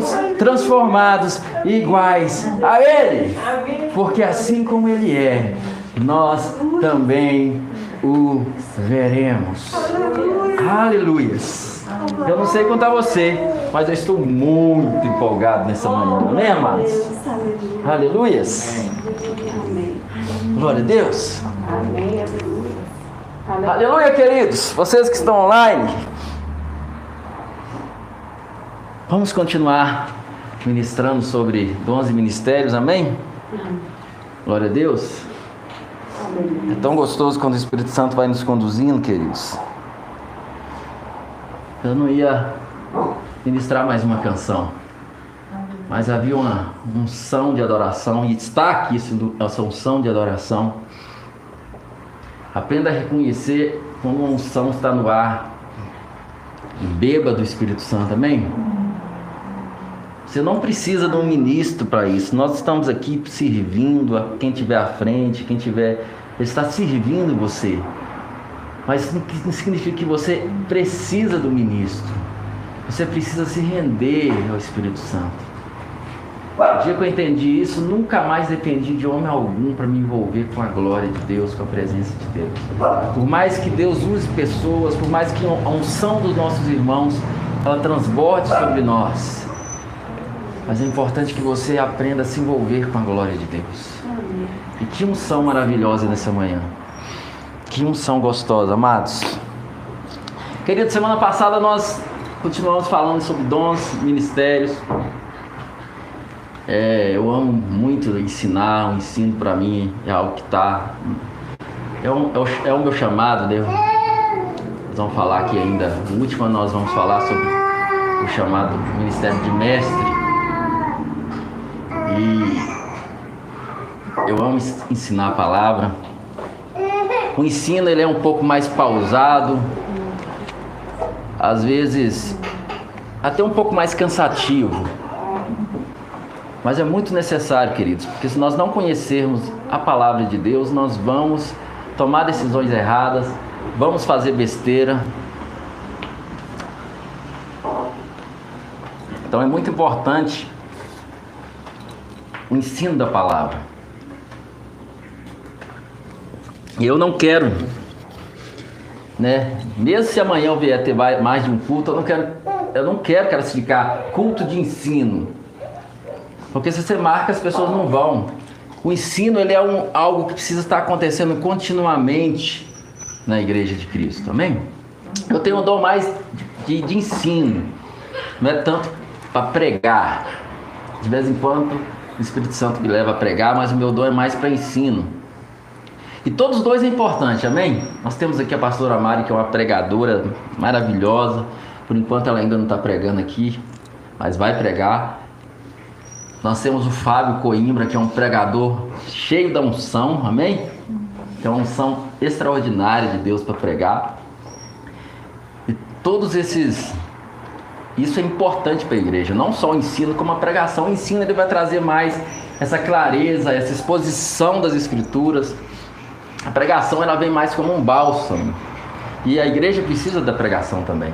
seremos transformados iguais a Ele. Porque assim como Ele é, nós também o veremos. Aleluias. Eu não sei contar você, mas eu estou muito empolgado nessa manhã, amém, amados? Aleluias. Glória a Deus. Aleluia, queridos. Vocês que estão online, vamos continuar ministrando sobre dons e ministérios, amém? Glória a Deus. É tão gostoso quando o Espírito Santo vai nos conduzindo, queridos. Eu não ia ministrar mais uma canção, mas havia uma unção de adoração e está aqui essa unção de adoração Aprenda a reconhecer quando uma unção está no ar. Beba do Espírito Santo, amém? Você não precisa de um ministro para isso. Nós estamos aqui servindo a quem estiver à frente, quem tiver. Ele está servindo você. Mas não significa que você precisa do ministro. Você precisa se render ao Espírito Santo. O dia que eu entendi isso, nunca mais dependi de homem algum para me envolver com a glória de Deus, com a presença de Deus. Por mais que Deus use pessoas, por mais que a unção dos nossos irmãos ela transborde sobre nós, mas é importante que você aprenda a se envolver com a glória de Deus. E que unção maravilhosa nessa manhã. Que unção gostosa, amados. Querido, semana passada nós continuamos falando sobre dons, ministérios. É, eu amo muito ensinar, o ensino para mim é algo que está. É, um, é, o, é meu chamado, né? Nós vamos falar aqui ainda. No último nós vamos falar sobre o chamado Ministério de Mestre. E eu amo ensinar a palavra. O ensino ele é um pouco mais pausado, às vezes até um pouco mais cansativo mas é muito necessário, queridos, porque se nós não conhecermos a palavra de Deus, nós vamos tomar decisões erradas, vamos fazer besteira. Então é muito importante o ensino da palavra. Eu não quero, né? Mesmo se amanhã eu vier ter mais de um culto, eu não quero, eu não quero classificar culto de ensino porque se você marca, as pessoas não vão. O ensino ele é um, algo que precisa estar acontecendo continuamente na igreja de Cristo, amém? Eu tenho um dom mais de, de ensino, não é tanto para pregar. De vez em quando o Espírito Santo me leva a pregar, mas o meu dom é mais para ensino. E todos os dois é importante, amém? Nós temos aqui a pastora Mari, que é uma pregadora maravilhosa. Por enquanto ela ainda não está pregando aqui, mas vai pregar. Nós temos o Fábio Coimbra, que é um pregador cheio da unção, amém? Que é uma unção extraordinária de Deus para pregar. E todos esses. Isso é importante para a igreja, não só o ensino, como a pregação. O ensino ele vai trazer mais essa clareza, essa exposição das escrituras. A pregação ela vem mais como um bálsamo. E a igreja precisa da pregação também.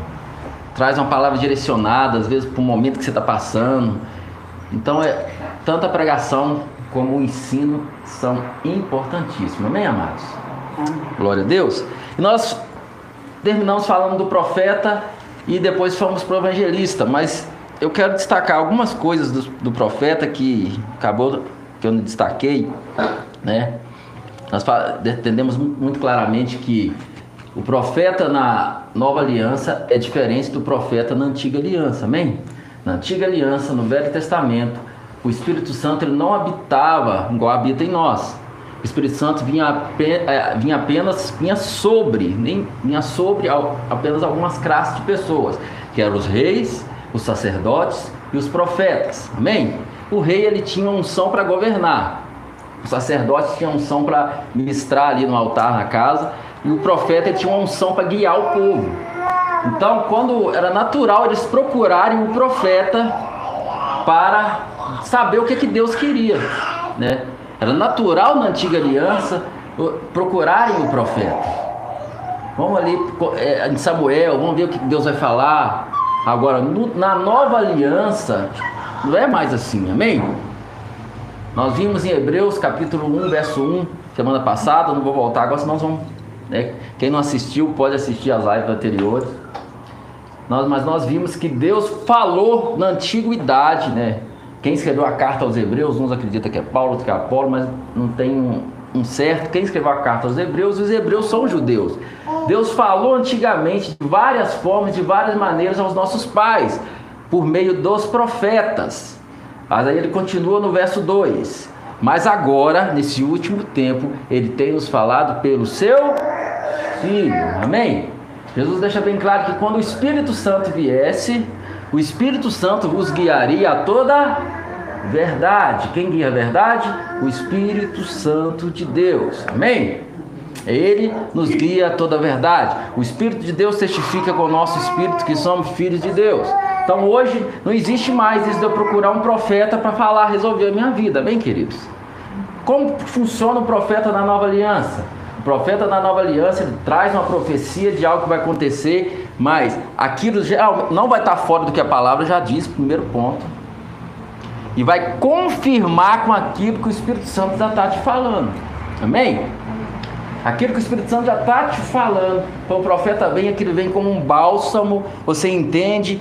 Traz uma palavra direcionada, às vezes para o momento que você está passando então, é, tanto a pregação como o ensino são importantíssimos. Amém, amados? Amém. Glória a Deus. E nós terminamos falando do profeta e depois fomos para o evangelista, mas eu quero destacar algumas coisas do, do profeta que acabou que eu não destaquei, né? Nós entendemos muito claramente que o profeta na nova aliança é diferente do profeta na antiga aliança, amém? Na antiga aliança, no Velho Testamento, o Espírito Santo ele não habitava igual habita em nós. O Espírito Santo vinha, é, vinha apenas vinha sobre, nem vinha sobre apenas algumas classes de pessoas, que eram os reis, os sacerdotes e os profetas. Amém? O rei ele tinha unção para governar. Os sacerdotes tinham unção para ministrar ali no altar na casa e o profeta tinha uma unção para guiar o povo. Então, quando era natural eles procurarem o profeta para saber o que, que Deus queria, né? Era natural na antiga aliança procurarem o profeta. Vamos ali é, em Samuel, vamos ver o que Deus vai falar. Agora, na nova aliança, não é mais assim, amém? Nós vimos em Hebreus capítulo 1, verso 1, semana passada, não vou voltar agora, senão nós vamos. Né? Quem não assistiu pode assistir as lives anteriores. Nós, mas nós vimos que Deus falou na antiguidade, né? Quem escreveu a carta aos Hebreus, uns acreditam que é Paulo, que é Apolo, mas não tem um, um certo. Quem escreveu a carta aos Hebreus, os Hebreus são judeus. Deus falou antigamente de várias formas, de várias maneiras aos nossos pais, por meio dos profetas. Mas aí ele continua no verso 2. Mas agora, nesse último tempo, ele tem nos falado pelo seu Filho. Amém? Jesus deixa bem claro que quando o Espírito Santo viesse, o Espírito Santo vos guiaria a toda verdade. Quem guia a verdade? O Espírito Santo de Deus. Amém? Ele nos guia a toda a verdade. O Espírito de Deus testifica com o nosso espírito que somos filhos de Deus. Então hoje não existe mais isso de eu procurar um profeta para falar, resolver a minha vida. Amém, queridos? Como funciona o profeta na nova aliança? O profeta da nova aliança ele traz uma profecia de algo que vai acontecer, mas aquilo já não vai estar fora do que a palavra já diz, primeiro ponto. E vai confirmar com aquilo que o Espírito Santo já está te falando. Amém? Aquilo que o Espírito Santo já está te falando. Então o profeta vem, aquilo vem como um bálsamo, você entende,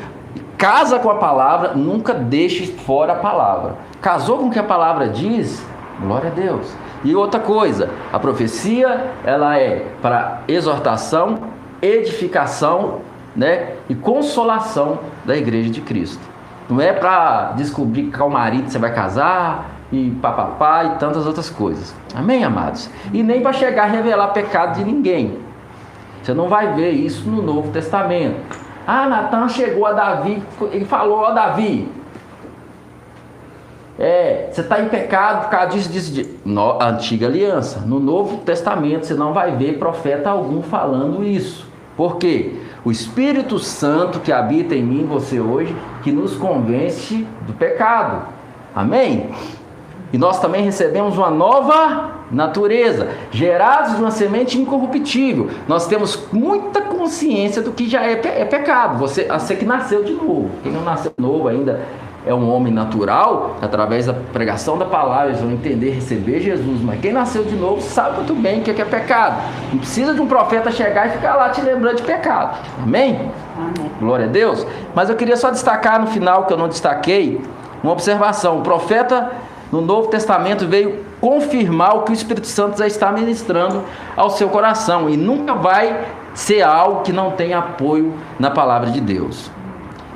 casa com a palavra, nunca deixe fora a palavra. Casou com o que a palavra diz, glória a Deus. E outra coisa, a profecia ela é para exortação, edificação, né, e consolação da igreja de Cristo. Não é para descobrir qual marido você vai casar e papapá e tantas outras coisas. Amém, amados? E nem para chegar a revelar pecado de ninguém. Você não vai ver isso no Novo Testamento. Ah, Natan chegou a Davi e falou: Ó, Davi, é, você está em pecado por causa disso, disso, disso. No, antiga aliança. No Novo Testamento você não vai ver profeta algum falando isso. Por quê? O Espírito Santo que habita em mim, você hoje, que nos convence do pecado. Amém? E nós também recebemos uma nova natureza, gerados de uma semente incorruptível. Nós temos muita consciência do que já é, é pecado. Você, você que nasceu de novo. Quem não nasceu de novo ainda é um homem natural, através da pregação da palavra, eles vão entender, receber Jesus. Mas quem nasceu de novo sabe muito bem o que é, pecado. Não precisa de um profeta chegar e ficar lá te lembrando de pecado. Amém? Amém? Glória a Deus. Mas eu queria só destacar no final, que eu não destaquei, uma observação. O profeta no Novo Testamento veio confirmar o que o Espírito Santo já está ministrando ao seu coração e nunca vai ser algo que não tenha apoio na palavra de Deus.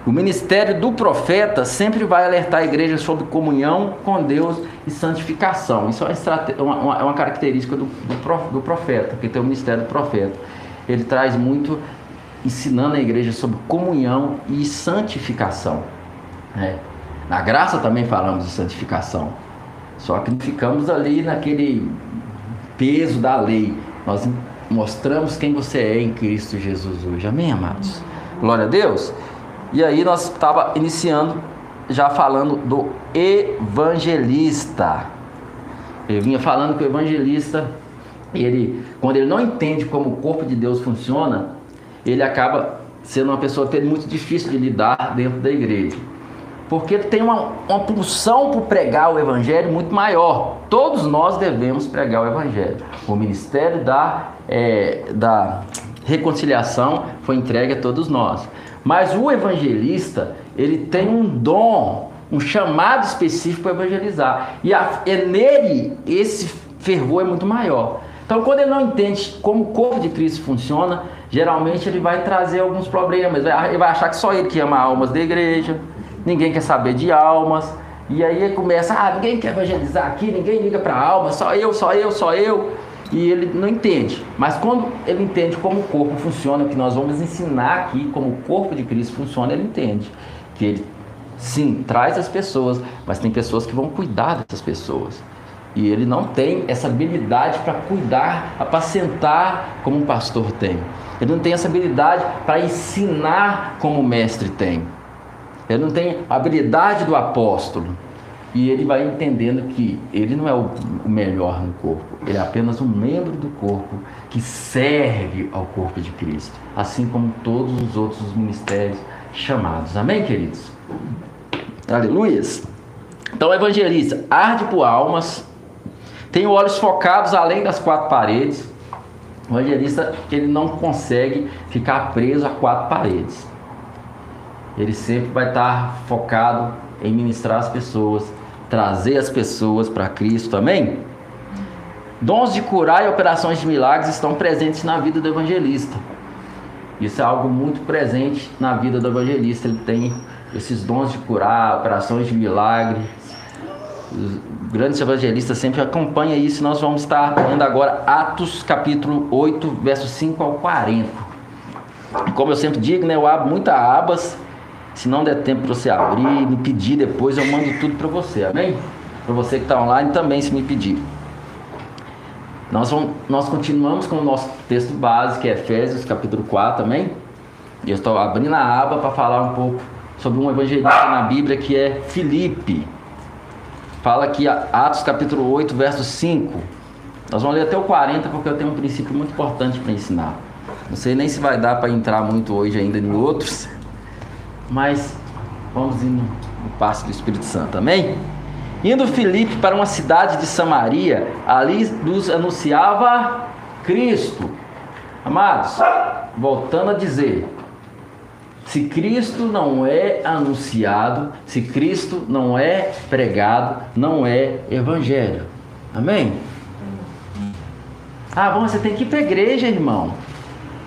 O ministério do profeta sempre vai alertar a igreja sobre comunhão com Deus e santificação. Isso é uma, uma, uma característica do, do, do profeta, porque tem o ministério do profeta. Ele traz muito ensinando a igreja sobre comunhão e santificação. Né? Na graça também falamos de santificação. Só que não ficamos ali naquele peso da lei. Nós mostramos quem você é em Cristo Jesus hoje. Amém, amados? Glória a Deus. E aí nós estava iniciando já falando do evangelista. Eu vinha falando que o evangelista, ele, quando ele não entende como o corpo de Deus funciona, ele acaba sendo uma pessoa até muito difícil de lidar dentro da igreja. Porque tem uma, uma pulsão por pregar o evangelho muito maior. Todos nós devemos pregar o evangelho. O ministério da, é, da reconciliação foi entregue a todos nós. Mas o evangelista, ele tem um dom, um chamado específico para evangelizar. E a, é nele esse fervor é muito maior. Então, quando ele não entende como o corpo de Cristo funciona, geralmente ele vai trazer alguns problemas. Ele vai achar que só ele que ama almas da igreja, ninguém quer saber de almas. E aí ele começa, ah, ninguém quer evangelizar aqui, ninguém liga para alma, só eu, só eu, só eu e ele não entende. Mas quando ele entende como o corpo funciona, que nós vamos ensinar aqui, como o corpo de Cristo funciona, ele entende. Que ele, sim, traz as pessoas, mas tem pessoas que vão cuidar dessas pessoas. E ele não tem essa habilidade para cuidar, apacentar como um pastor tem. Ele não tem essa habilidade para ensinar como o mestre tem. Ele não tem a habilidade do apóstolo. E ele vai entendendo que ele não é o melhor no corpo, ele é apenas um membro do corpo que serve ao corpo de Cristo, assim como todos os outros ministérios chamados. Amém, queridos? Aleluias. Então, evangelista arde por almas, tem olhos focados além das quatro paredes. O evangelista ele não consegue ficar preso a quatro paredes. Ele sempre vai estar focado em ministrar as pessoas, trazer as pessoas para Cristo, amém? Dons de curar e operações de milagres estão presentes na vida do evangelista. Isso é algo muito presente na vida do evangelista. Ele tem esses dons de curar, operações de milagre. Os grandes evangelistas sempre acompanham isso. Nós vamos estar lendo agora Atos capítulo 8, versos 5 ao 40. Como eu sempre digo, né, eu abro muitas abas. Se não der tempo para você abrir, me pedir depois, eu mando tudo para você, amém? Para você que está online também, se me pedir. Nós, vamos, nós continuamos com o nosso texto base, que é Efésios capítulo 4 também. E eu estou abrindo a aba para falar um pouco sobre um evangelista na Bíblia que é Filipe. Fala aqui Atos capítulo 8, verso 5. Nós vamos ler até o 40 porque eu tenho um princípio muito importante para ensinar. Não sei nem se vai dar para entrar muito hoje ainda em outros, mas vamos indo no passo do Espírito Santo, amém? Indo Filipe para uma cidade de Samaria, ali nos anunciava Cristo. Amados, voltando a dizer, se Cristo não é anunciado, se Cristo não é pregado, não é evangelho. Amém? Ah, bom, você tem que ir para a igreja, irmão.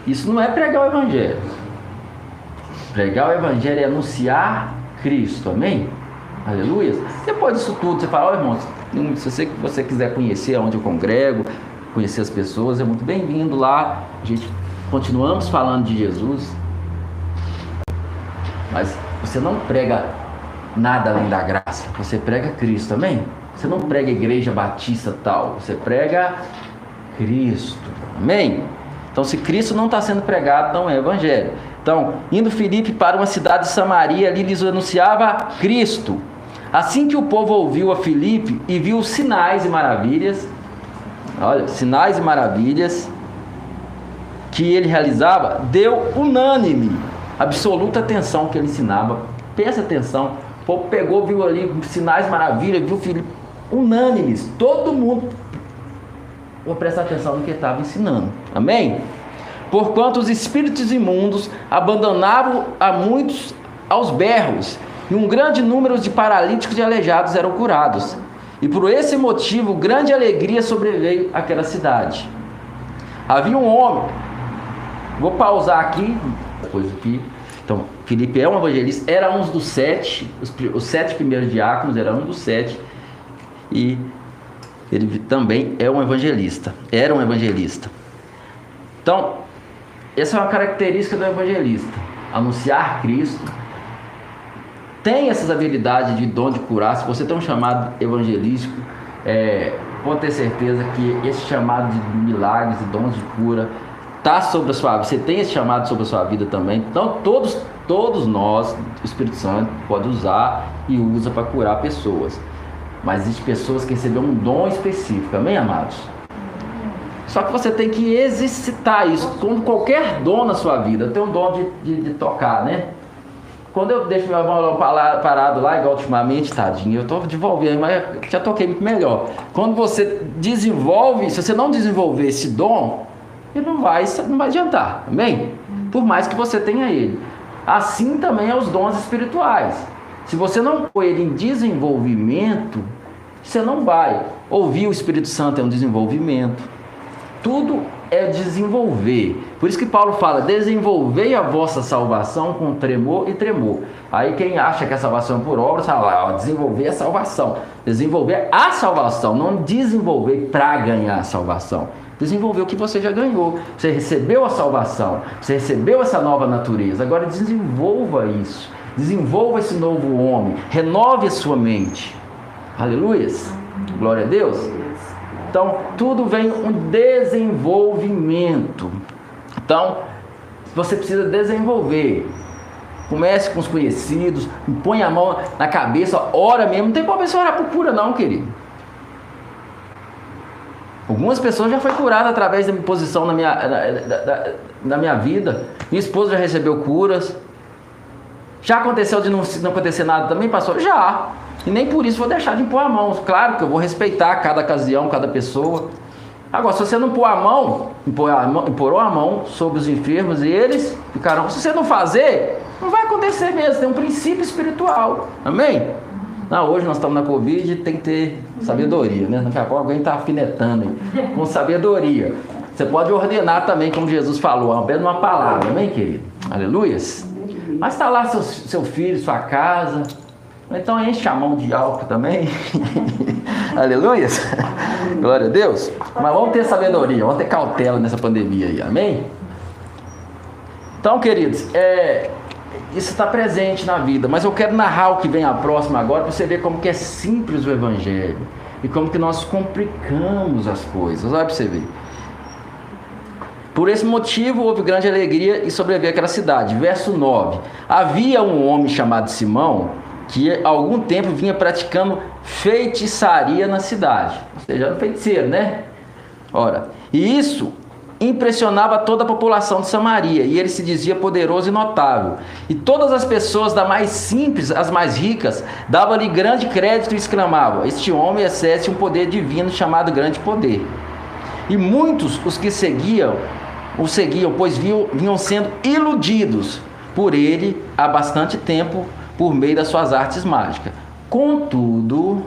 Isso não é pregar o evangelho. Pregar o evangelho é anunciar Cristo. Amém? Aleluia. Depois disso tudo, você fala, ó oh, irmão, se você, você quiser conhecer onde eu congrego, conhecer as pessoas, é muito bem-vindo lá. A gente continuamos falando de Jesus. Mas você não prega nada além da graça. Você prega Cristo, amém? Você não prega igreja batista tal. Você prega Cristo, amém? Então, se Cristo não está sendo pregado, não é evangelho. Então, indo Filipe para uma cidade de Samaria, ali lhes anunciava Cristo. Assim que o povo ouviu a Filipe e viu sinais e maravilhas, olha, sinais e maravilhas que ele realizava, deu unânime, absoluta atenção que ele ensinava. Presta atenção. O povo pegou, viu ali sinais maravilhas, viu Filipe unânimes, todo mundo vou prestar atenção no que estava ensinando. Amém? Porquanto os espíritos imundos abandonaram a muitos aos berros e um grande número de paralíticos e aleijados eram curados. E por esse motivo, grande alegria sobreveio àquela cidade. Havia um homem, vou pausar aqui, depois aqui. Então, Filipe é um evangelista, era um dos sete, os, os sete primeiros diáconos, era um dos sete, e ele também é um evangelista, era um evangelista. Então, essa é uma característica do evangelista: anunciar Cristo tem essas habilidades de dom de curar, se você tem um chamado evangelístico, é, pode ter certeza que esse chamado de milagres e dons de cura está sobre a sua vida. Você tem esse chamado sobre a sua vida também. Então todos, todos nós, o Espírito Santo pode usar e usa para curar pessoas. Mas existem pessoas que receberam um dom específico, amém, amados? Só que você tem que exercitar isso, como qualquer dom na sua vida. Tem um dom de, de, de tocar, né? Quando eu deixo meu violão parado lá, igual ultimamente, tadinho, eu estou desenvolvendo, mas já toquei muito melhor. Quando você desenvolve, se você não desenvolver esse dom, ele não vai, não vai adiantar, amém? Por mais que você tenha ele. Assim também é os dons espirituais. Se você não pôr ele em desenvolvimento, você não vai. Ouvir o Espírito Santo é um desenvolvimento. Tudo é desenvolver. Por isso que Paulo fala: desenvolvei a vossa salvação com tremor e tremor. Aí quem acha que a salvação é por obras, fala lá, ó, desenvolver a salvação. Desenvolver a salvação, não desenvolver para ganhar a salvação. Desenvolver o que você já ganhou. Você recebeu a salvação, você recebeu essa nova natureza. Agora desenvolva isso. Desenvolva esse novo homem. Renove a sua mente. Aleluia. Glória a Deus. Então, tudo vem um desenvolvimento. Então, você precisa desenvolver. Comece com os conhecidos, põe a mão na cabeça, ora mesmo. Não tem problema você orar por cura, não, querido. Algumas pessoas já foi curada através da minha posição na minha, minha vida. Minha esposa já recebeu curas. Já aconteceu de não, não acontecer nada também, pastor? Já. E nem por isso vou deixar de impor a mão. Claro que eu vou respeitar cada ocasião, cada pessoa. Agora, se você não pôr a mão, impor a mão, sobre os enfermos e eles ficarão. Se você não fazer, não vai acontecer mesmo. Tem um princípio espiritual. Amém? Não, hoje nós estamos na Covid tem que ter sabedoria, né? Daqui a pouco alguém está afinetando aí, com sabedoria. Você pode ordenar também, como Jesus falou, apenas uma palavra, amém, querido? Aleluias? Mas está lá seu, seu filho, sua casa. Então enche a mão de álcool também. Aleluias? Glória a Deus. Mas vamos ter sabedoria, vamos ter cautela nessa pandemia aí, amém? Então, queridos, é, isso está presente na vida, mas eu quero narrar o que vem a próxima agora para você ver como que é simples o Evangelho e como que nós complicamos as coisas. Olha para você ver. Por esse motivo houve grande alegria e sobreveio aquela cidade. Verso 9: Havia um homem chamado Simão que há algum tempo vinha praticando feitiçaria na cidade. Ou seja, era um feiticeiro, né? Ora, e isso impressionava toda a população de Samaria, e ele se dizia poderoso e notável. E todas as pessoas, da mais simples às mais ricas, davam-lhe grande crédito e exclamavam: Este homem excede um poder divino chamado grande poder. E muitos os que seguiam o seguiam, pois vinham sendo iludidos por ele há bastante tempo por meio das suas artes mágicas. Contudo,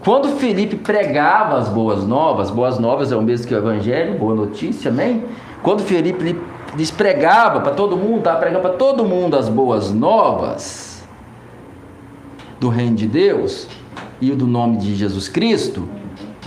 quando Felipe pregava as boas novas, boas novas é o mesmo que o evangelho, boa notícia, amém? Quando Felipe lhes pregava para todo mundo, estava pregando para todo mundo as boas novas do reino de Deus e do nome de Jesus Cristo,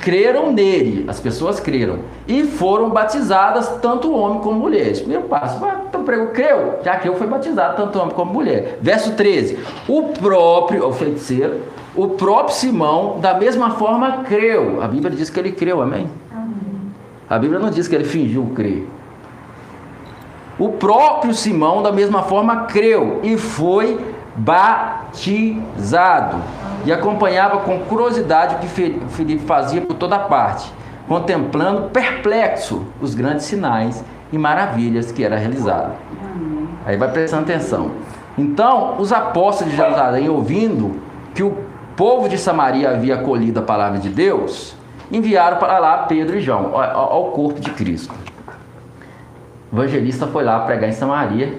creram nele, as pessoas creram, e foram batizadas, tanto homem como mulher. Primeiro passo, então pregou, creu, já creu, foi batizado, tanto homem como mulher. Verso 13: O próprio, o feiticeiro, o próprio Simão, da mesma forma, creu. A Bíblia diz que ele creu, amém? amém. A Bíblia não diz que ele fingiu crer. O próprio Simão, da mesma forma, creu e foi batizado. E acompanhava com curiosidade o que Felipe fazia por toda parte, contemplando perplexo os grandes sinais e maravilhas que era realizado. Aí vai prestando atenção. Então, os apóstolos de Jerusalém, ouvindo que o povo de Samaria havia acolhido a palavra de Deus, enviaram para lá Pedro e João, ao corpo de Cristo. O evangelista foi lá pregar em Samaria.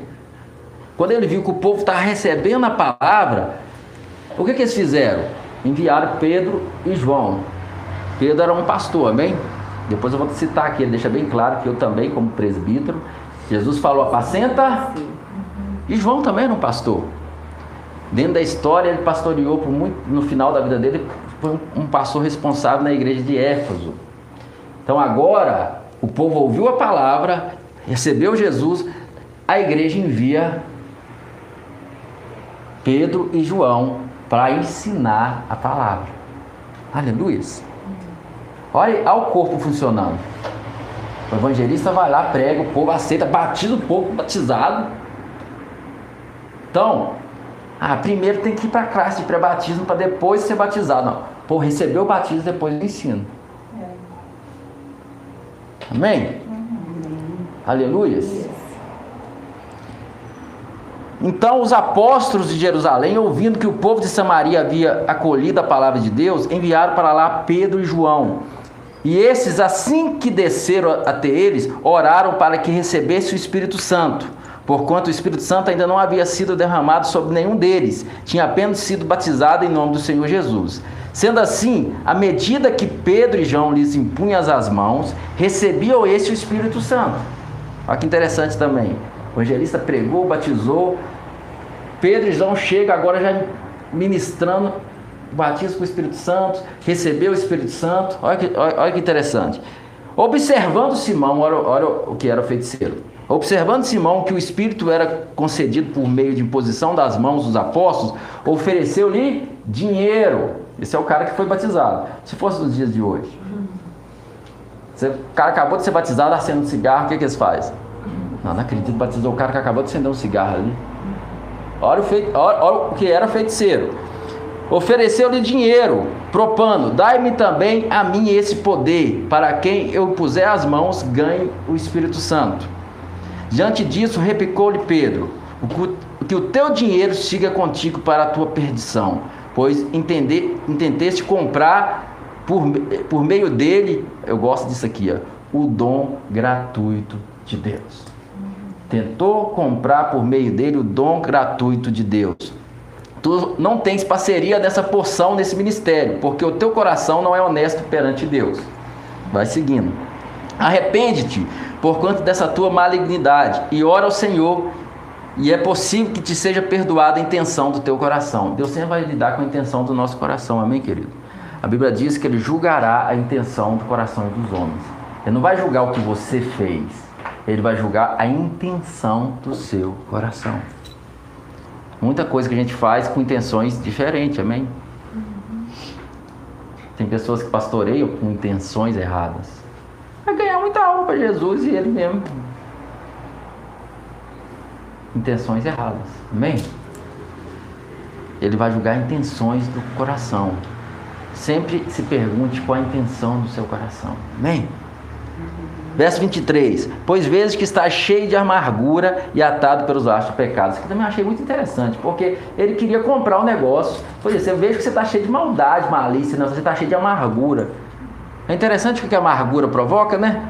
Quando ele viu que o povo estava recebendo a palavra, o que, que eles fizeram? Enviaram Pedro e João. Pedro era um pastor, amém? Depois eu vou citar aqui, ele deixa bem claro que eu também, como presbítero, Jesus falou apacenta, e João também era um pastor. Dentro da história, ele pastoreou por muito, no final da vida dele, foi um pastor responsável na igreja de Éfeso. Então agora, o povo ouviu a palavra, recebeu Jesus, a igreja envia Pedro e João para ensinar a palavra. Aleluia. Olha, olha o corpo funcionando. O evangelista vai lá, prega, o povo aceita, batiza o povo batizado. Então, ah, primeiro tem que ir para a classe de pré-batismo para depois ser batizado. Não. Pô, recebeu o batismo, depois eu ensino. É. Amém? Uhum. Então os apóstolos de Jerusalém, ouvindo que o povo de Samaria havia acolhido a palavra de Deus, enviaram para lá Pedro e João. E esses, assim que desceram até eles, oraram para que recebesse o Espírito Santo porquanto o Espírito Santo ainda não havia sido derramado sobre nenhum deles, tinha apenas sido batizado em nome do Senhor Jesus. Sendo assim, à medida que Pedro e João lhes impunham as mãos, recebiam esse o Espírito Santo. Olha que interessante também. O evangelista pregou, batizou. Pedro e João chegam agora já ministrando batismo com o Espírito Santo, recebeu o Espírito Santo. Olha que, olha, olha que interessante. Observando Simão, olha, olha o que era o feiticeiro. Observando Simão que o Espírito era concedido por meio de imposição das mãos dos apóstolos, ofereceu-lhe dinheiro. Esse é o cara que foi batizado. Se fosse nos dias de hoje. Você, o cara acabou de ser batizado, acende um cigarro, o que, que eles fazem? Não, não acredito, batizou o cara que acabou de acender um cigarro ali. Olha o, fei, olha, olha o que era feiticeiro. Ofereceu-lhe dinheiro, propando: Dai-me também a mim esse poder, para quem eu puser as mãos, ganhe o Espírito Santo. Diante disso, replicou-lhe Pedro: que o teu dinheiro siga contigo para a tua perdição, pois entender, intenteste comprar por, por meio dele, eu gosto disso aqui, ó, o dom gratuito de Deus. Tentou comprar por meio dele o dom gratuito de Deus. Tu não tens parceria nessa porção, nesse ministério, porque o teu coração não é honesto perante Deus. Vai seguindo. Arrepende-te por conta dessa tua malignidade e ora ao Senhor, e é possível que te seja perdoada a intenção do teu coração. Deus sempre vai lidar com a intenção do nosso coração, amém, querido? A Bíblia diz que ele julgará a intenção do coração dos homens. Ele não vai julgar o que você fez, ele vai julgar a intenção do seu coração. Muita coisa que a gente faz com intenções diferentes, amém? Tem pessoas que pastoreiam com intenções erradas. Vai ganhar muita alma para Jesus e ele mesmo. Intenções erradas, amém? Ele vai julgar intenções do coração. Sempre se pergunte qual a intenção do seu coração. Amém? Verso 23. Pois vezes que está cheio de amargura e atado pelos laços do pecado. Isso aqui também achei muito interessante, porque ele queria comprar o um negócio. Pois é, eu vejo que você está cheio de maldade, malícia, não, você está cheio de amargura. É interessante o que a amargura provoca, né?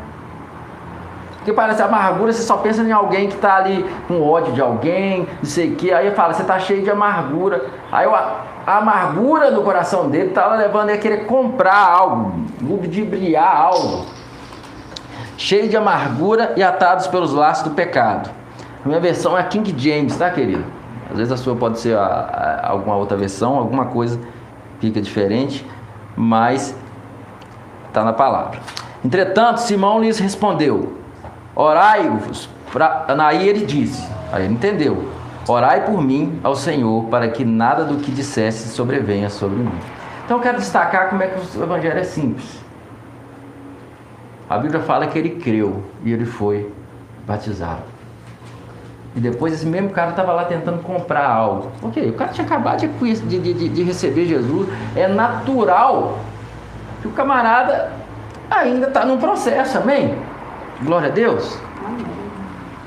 Porque parece amargura, você só pensa em alguém que está ali com ódio de alguém, não sei o que. Aí fala, você está cheio de amargura. Aí eu, a amargura do coração dele estava levando ele a querer comprar algo, ludibriar algo. Cheio de amargura e atados pelos laços do pecado. A minha versão é a King James, tá, querido? Às vezes a sua pode ser a, a, alguma outra versão, alguma coisa fica diferente, mas está na palavra. Entretanto, Simão lhes respondeu: Orai-vos. Aí ele disse, aí ele entendeu: Orai por mim ao Senhor, para que nada do que dissesse sobrevenha sobre mim. Então eu quero destacar como é que o evangelho é simples. A Bíblia fala que ele creu e ele foi batizado. E depois esse mesmo cara estava lá tentando comprar algo. Ok, o cara tinha acabado de, de, de, receber Jesus. É natural que o camarada ainda está no processo, amém? Glória a Deus.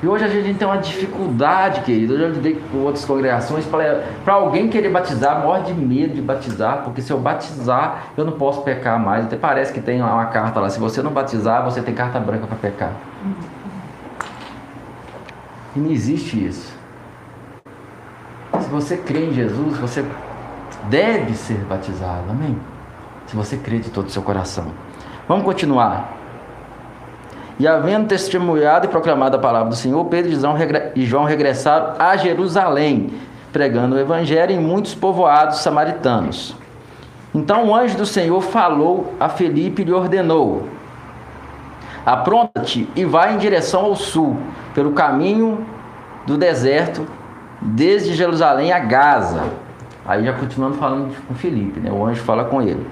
E hoje a gente tem uma dificuldade, querido. Eu já lidei com outras congregações. Para alguém querer batizar, morre de medo de batizar, porque se eu batizar, eu não posso pecar mais. Até parece que tem uma carta lá: se você não batizar, você tem carta branca para pecar. E não existe isso. Se você crê em Jesus, você deve ser batizado, amém? Se você crê de todo o seu coração. Vamos continuar. E havendo testemunhado e proclamado a palavra do Senhor, Pedro e João regressaram a Jerusalém, pregando o evangelho em muitos povoados samaritanos. Então o anjo do Senhor falou a Felipe e lhe ordenou: Apronta-te e vai em direção ao sul, pelo caminho do deserto, desde Jerusalém a Gaza. Aí já continuando falando com Felipe, né? O anjo fala com ele.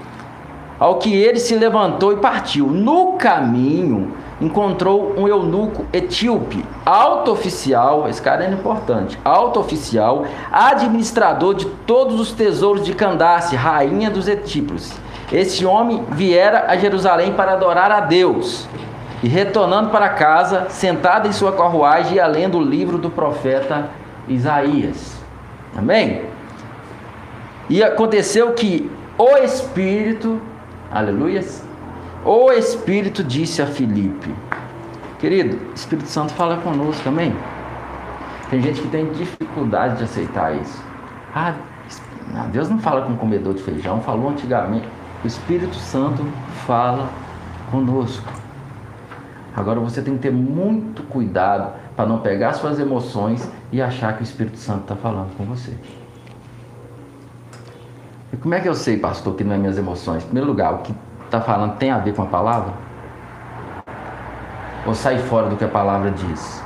Ao que ele se levantou e partiu. No caminho, encontrou um eunuco etíope, alto oficial, esse cara é importante, alto oficial, administrador de todos os tesouros de Candace, rainha dos etíopes. Esse homem viera a Jerusalém para adorar a Deus. E retornando para casa, sentado em sua carruagem, ia lendo o livro do profeta Isaías. Amém? E aconteceu que o Espírito, aleluias, o Espírito disse a Filipe: Querido, Espírito Santo fala conosco também. Tem gente que tem dificuldade de aceitar isso. Ah, Deus não fala com comedor de feijão, falou antigamente. O Espírito Santo fala conosco. Agora você tem que ter muito cuidado para não pegar suas emoções e achar que o Espírito Santo está falando com você. E como é que eu sei, pastor, que não é minhas emoções? Em primeiro lugar, o que está falando tem a ver com a palavra? Ou sai fora do que a palavra diz?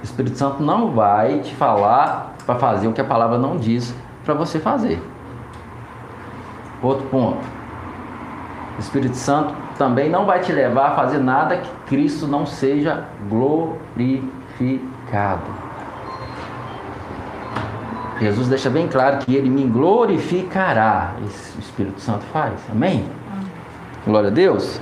O Espírito Santo não vai te falar para fazer o que a palavra não diz para você fazer. Outro ponto. O Espírito Santo também não vai te levar a fazer nada que Cristo não seja glorificado. Jesus deixa bem claro que ele me glorificará. Isso o Espírito Santo faz. Amém? Glória a Deus.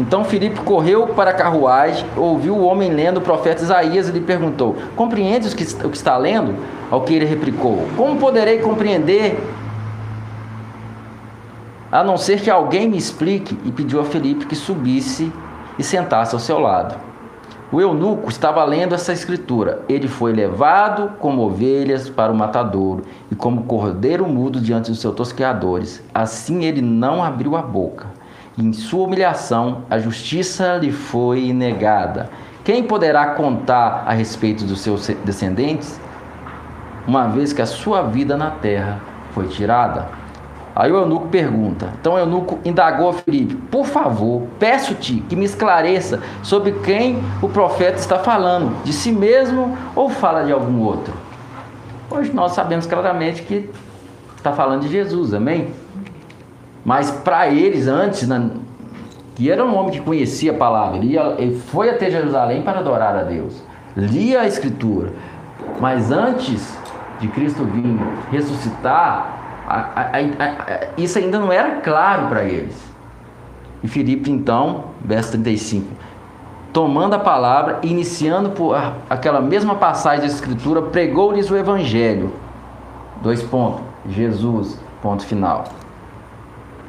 Então Filipe correu para a carruagem, ouviu o homem lendo o profeta Isaías e lhe perguntou: Compreendes o que, o que está lendo? Ao que ele replicou: Como poderei compreender a não ser que alguém me explique? E pediu a Filipe que subisse e sentasse ao seu lado. O eunuco estava lendo essa escritura. Ele foi levado como ovelhas para o matadouro e como cordeiro mudo diante dos seus tosqueadores. Assim ele não abriu a boca. Em sua humilhação, a justiça lhe foi negada. Quem poderá contar a respeito dos seus descendentes, uma vez que a sua vida na terra foi tirada? Aí o eunuco pergunta. Então o eunuco indagou a Filipe: Por favor, peço-te que me esclareça sobre quem o profeta está falando, de si mesmo ou fala de algum outro. Hoje nós sabemos claramente que está falando de Jesus, amém? Mas para eles, antes, que era um homem que conhecia a palavra, ele, foi até Jerusalém para adorar a Deus, lia a Escritura, mas antes de Cristo vir ressuscitar, a, a, a, isso ainda não era claro para eles. E Filipe, então, verso 35, tomando a palavra, iniciando por aquela mesma passagem da Escritura, pregou-lhes o Evangelho. Dois pontos. Jesus, ponto final.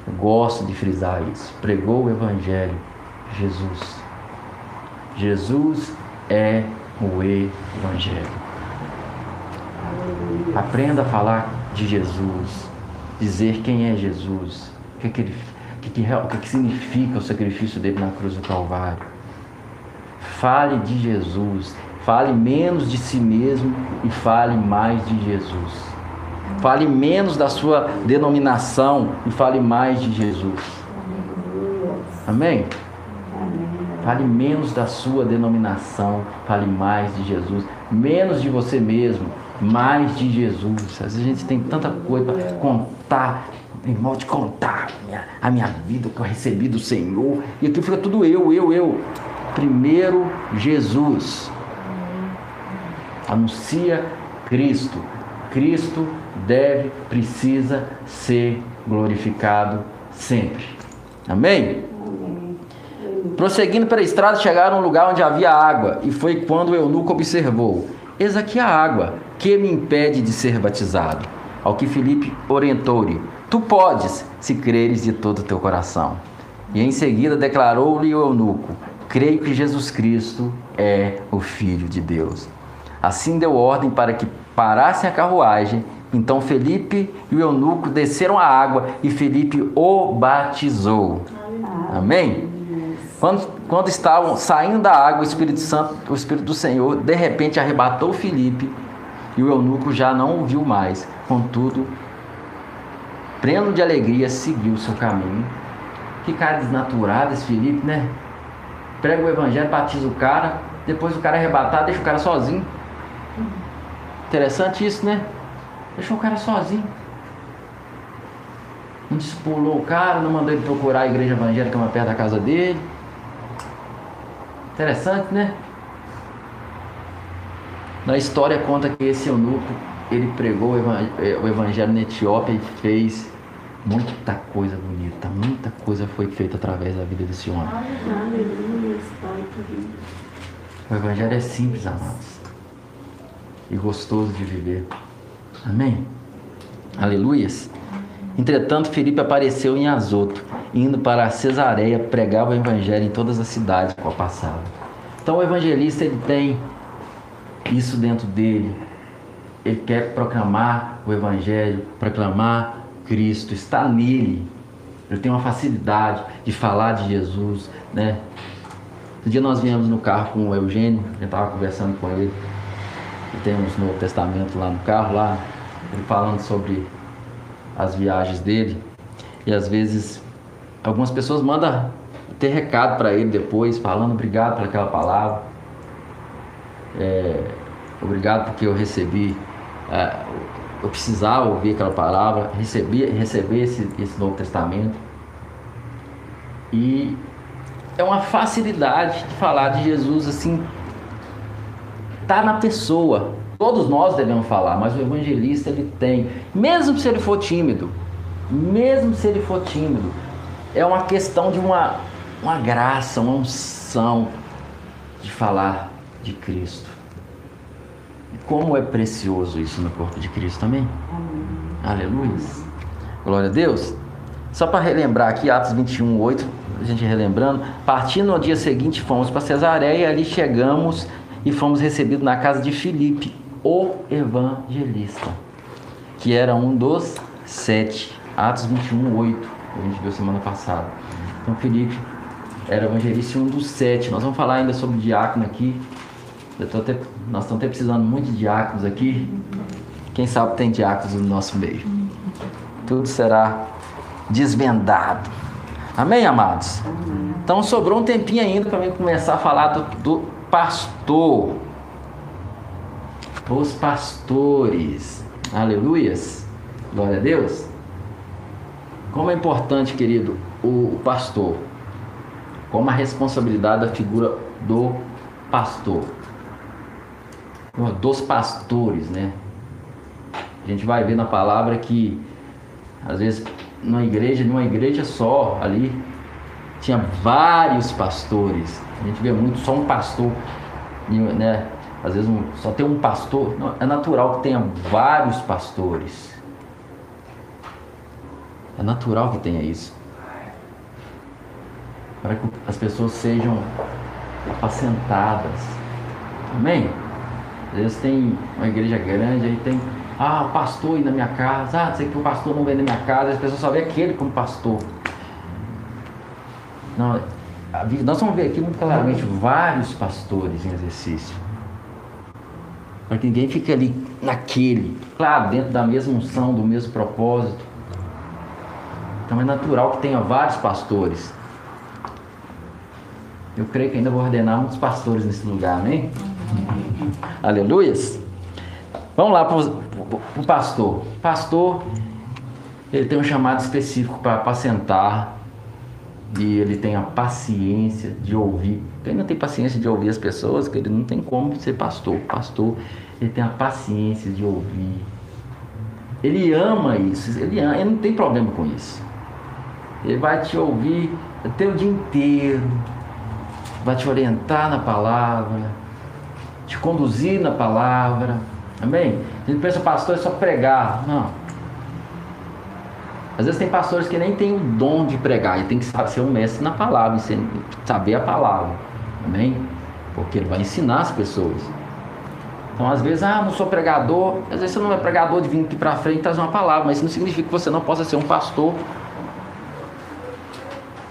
Eu gosto de frisar isso. Pregou o Evangelho. Jesus. Jesus é o Evangelho. Aprenda a falar de Jesus, dizer quem é Jesus, o que, que, ele, que, que, que, que significa o sacrifício dele na cruz do Calvário. Fale de Jesus, fale menos de si mesmo e fale mais de Jesus. Fale menos da sua denominação e fale mais de Jesus. Amém? Fale menos da sua denominação, fale mais de Jesus. Menos de você mesmo, mais de Jesus. Às vezes a gente tem tanta coisa para contar, mal de contar a minha, a minha vida que eu recebi do Senhor. E aqui fica tudo eu, eu, eu. Primeiro, Jesus. Anuncia Cristo. Cristo deve, precisa ser glorificado sempre. Amém? Prosseguindo pela estrada, chegaram a um lugar onde havia água, e foi quando o eunuco observou: Eis aqui a água, que me impede de ser batizado? Ao que Filipe orientou-lhe: Tu podes, se creres de todo o teu coração. E em seguida declarou-lhe o eunuco: Creio que Jesus Cristo é o Filho de Deus. Assim deu ordem para que parassem a carruagem. Então Felipe e o eunuco desceram a água e Felipe o batizou. Amém? Quando, quando estavam saindo da água, o Espírito Santo, o Espírito do Senhor, de repente arrebatou Filipe e o eunuco já não o viu mais. Contudo, pleno de alegria, seguiu seu caminho. Que cara desnaturado esse Filipe, né? Prega o evangelho, batiza o cara, depois o cara arrebatar, deixa o cara sozinho. Interessante isso, né? Deixou o cara sozinho. Não despulou o cara, não mandou ele procurar a igreja evangélica mais perto da casa dele. Interessante, né? Na história conta que esse eunuco, ele pregou eh, o evangelho na Etiópia e fez muita coisa bonita, muita coisa foi feita através da vida desse homem. O evangelho é simples, amados, e gostoso de viver. Amém? Aleluias. Entretanto, Felipe apareceu em Azoto indo para Cesareia, pregava o evangelho em todas as cidades que passava. Então o evangelista ele tem isso dentro dele. Ele quer proclamar o evangelho, proclamar Cristo, está nele. Ele tem uma facilidade de falar de Jesus, né? Um dia nós viemos no carro com o Eugênio, gente estava conversando com ele. Tem uns Novo Testamento lá no carro, lá, ele falando sobre as viagens dele. E às vezes Algumas pessoas mandam ter recado para ele depois, falando obrigado por aquela palavra. É, obrigado porque eu recebi, é, eu precisava ouvir aquela palavra, recebi, receber esse, esse Novo Testamento. E é uma facilidade de falar de Jesus assim, tá na pessoa. Todos nós devemos falar, mas o evangelista ele tem, mesmo se ele for tímido, mesmo se ele for tímido, é uma questão de uma uma graça, uma unção de falar de Cristo. E como é precioso isso no corpo de Cristo também. Aleluia. Glória a Deus. Só para relembrar aqui, Atos 21, 8, a gente relembrando, partindo no dia seguinte fomos para Cesareia e ali chegamos e fomos recebidos na casa de Filipe, o evangelista, que era um dos sete. Atos 21, 8, a gente viu semana passada. Então Filipe era evangelista e um dos sete. Nós vamos falar ainda sobre diácono aqui. Até, nós estamos até precisando muito de diáconos aqui. Quem sabe tem diáconos no nosso meio. Tudo será desvendado. Amém, amados? Então sobrou um tempinho ainda para mim começar a falar do, do pastor. Os pastores. Aleluias. Glória a Deus. Como é importante, querido, o pastor. Como a responsabilidade da figura do pastor. Dos pastores, né? A gente vai ver na palavra que às vezes numa igreja, numa igreja só ali, tinha vários pastores. A gente vê muito só um pastor, né? Às vezes um, só tem um pastor. Não, é natural que tenha vários pastores. É natural que tenha isso. Para que as pessoas sejam apacentadas. Amém? Às vezes tem uma igreja grande, aí tem ah, o pastor ir na minha casa. Ah, sei que o pastor não vem na minha casa. As pessoas só vê aquele como pastor. Não, nós vamos ver aqui muito claramente vários pastores em exercício. Para que ninguém fique ali naquele, claro, dentro da mesma unção, do mesmo propósito. Então é natural que tenha vários pastores. Eu creio que ainda vou ordenar muitos pastores nesse lugar, amém? Aleluias. Vamos lá para o pastor. Pastor, ele tem um chamado específico para apacentar e ele tem a paciência de ouvir. Quem não tem paciência de ouvir as pessoas, que ele não tem como ser pastor. Pastor, ele tem a paciência de ouvir. Ele ama isso, ele, ama, ele não tem problema com isso. Ele vai te ouvir até o dia inteiro, vai te orientar na palavra, te conduzir na palavra Amém? A gente pensa, pastor é só pregar. Não. Às vezes tem pastores que nem têm o dom de pregar e tem que ser um mestre na palavra, saber a palavra. Amém? Porque ele vai ensinar as pessoas. Então, às vezes, ah, não sou pregador. Às vezes você não é pregador de vir aqui para frente trazer uma palavra, mas isso não significa que você não possa ser um pastor.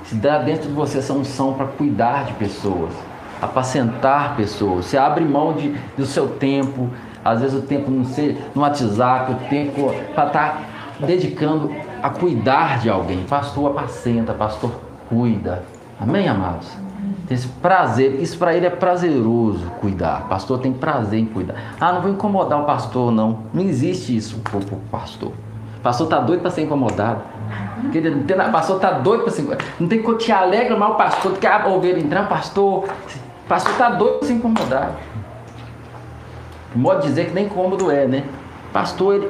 Se dá dentro de você essa unção para cuidar de pessoas, apacentar pessoas. Você abre mão de, do seu tempo, às vezes o tempo não ser no WhatsApp, o tempo para estar tá dedicando a cuidar de alguém. Pastor apacenta, pastor cuida. Amém, amados? Tem esse prazer, isso para ele é prazeroso cuidar. Pastor tem prazer em cuidar. Ah, não vou incomodar o pastor, não. Não existe isso para o pastor. Pastor tá doido para ser incomodado. O pastor tá doido para ser incomodado. Não tem que te alegra, mas o pastor quer ouvir entrar, pastor. Pastor tá doido para ser incomodado modo de dizer que nem cômodo é, né? Pastor, ele,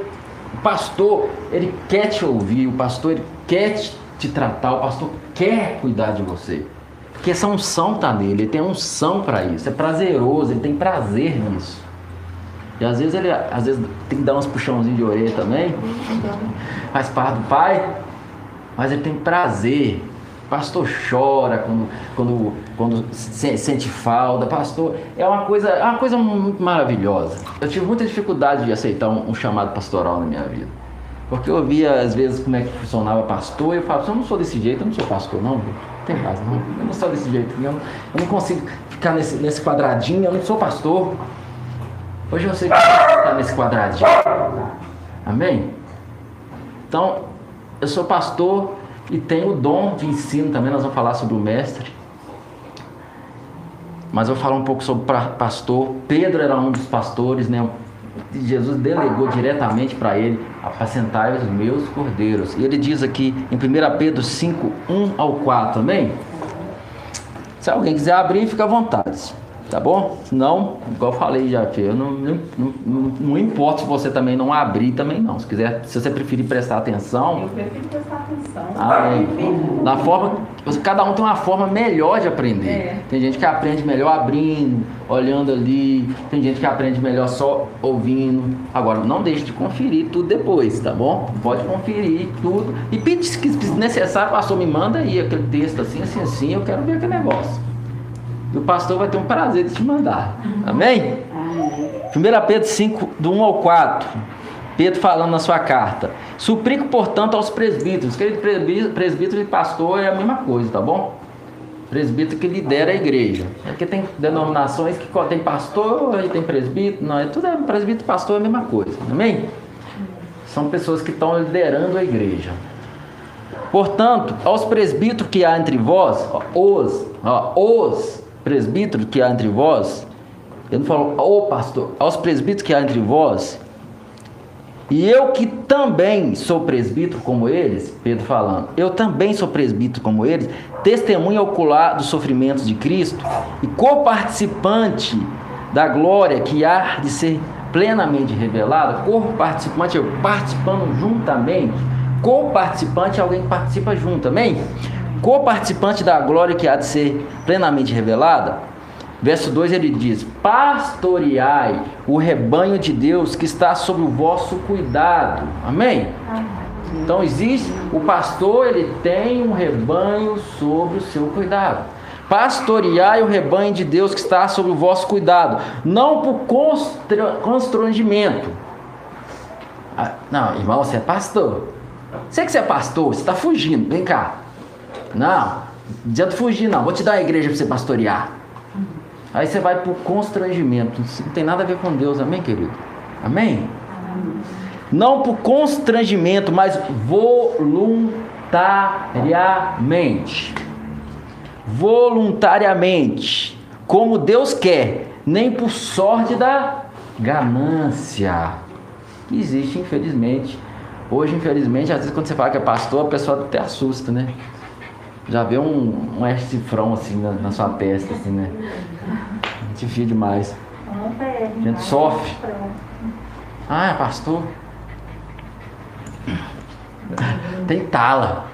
o pastor, ele quer te ouvir, o pastor, ele quer te, tratar, o pastor quer cuidar de você. Porque essa unção tá nele, ele tem unção para isso, é prazeroso, ele tem prazer nisso. E às vezes ele às vezes tem que dar uns puxãozinhos de orelha também. Faz parte do pai, mas ele tem prazer Pastor chora quando, quando, quando sente falta. Pastor, é uma coisa, é uma coisa muito maravilhosa. Eu tive muita dificuldade de aceitar um, um chamado pastoral na minha vida. Porque eu via às vezes como é que funcionava pastor e eu falava, eu não sou desse jeito, eu não sou pastor, não. Tem razão. Eu não sou desse jeito, eu não, eu não consigo ficar nesse, nesse quadradinho, eu não sou pastor. Hoje eu sei que ficar nesse quadradinho. Amém? Então, eu sou pastor e tem o dom de ensino também, nós vamos falar sobre o mestre. Mas eu vou falar um pouco sobre pastor. Pedro era um dos pastores, né? Jesus delegou diretamente para ele apacentar os meus cordeiros. E ele diz aqui em 1 Pedro 5, 1 ao 4, amém? Se alguém quiser abrir, fica à vontade. Tá bom? Não, igual eu falei já, eu não, não, não, não, importa se você também não abrir também não. Se quiser, se você preferir prestar atenção. Eu prefiro prestar atenção. Amém. Na forma, cada um tem uma forma melhor de aprender. É. Tem gente que aprende melhor abrindo, olhando ali. Tem gente que aprende melhor só ouvindo. Agora, não deixe de conferir tudo depois, tá bom? Pode conferir tudo. E pede se necessário, pastor, me manda aí aquele texto assim, assim, assim. Eu quero ver aquele negócio. E o pastor vai ter um prazer de te mandar. Amém? 1 Pedro 5, do 1 ao 4. Pedro falando na sua carta. Suplico, portanto, aos presbíteros. Querido, presbítero e pastor é a mesma coisa, tá bom? Presbítero que lidera a igreja. É porque tem denominações que tem pastor e tem presbítero. Não, é tudo é presbítero e pastor é a mesma coisa. Amém? São pessoas que estão liderando a igreja. Portanto, aos presbíteros que há entre vós, os, ó, os presbítero que há entre vós, ele não falou, ô oh, pastor, aos presbíteros que há entre vós, e eu que também sou presbítero como eles, Pedro falando, eu também sou presbítero como eles, testemunha ocular dos sofrimentos de Cristo e co-participante da glória que há de ser plenamente revelada, co-participante, eu participando juntamente, co-participante é alguém que participa junto, amém? Co-participante da glória que há de ser plenamente revelada. Verso 2 ele diz: Pastoreai o rebanho de Deus que está sob o vosso cuidado. Amém? Então existe o pastor, ele tem um rebanho sob o seu cuidado. Pastoreai o rebanho de Deus que está sob o vosso cuidado, não por constrangimento. Ah, não, irmão, você é pastor. Você que você é pastor, você está fugindo, vem cá. Não, não adianta fugir, não. Vou te dar a igreja para você pastorear. Aí você vai para o constrangimento. Isso não tem nada a ver com Deus, amém, querido? Amém? Não por constrangimento, mas voluntariamente. Voluntariamente. Como Deus quer. Nem por sorte da ganância. Que existe, infelizmente. Hoje, infelizmente, às vezes quando você fala que é pastor, a pessoa até assusta, né? Já vê um, um S cifrão assim na, na, sua testa, assim, né? Difícil demais. A gente sofre. Ah, é pastor. Tem tala.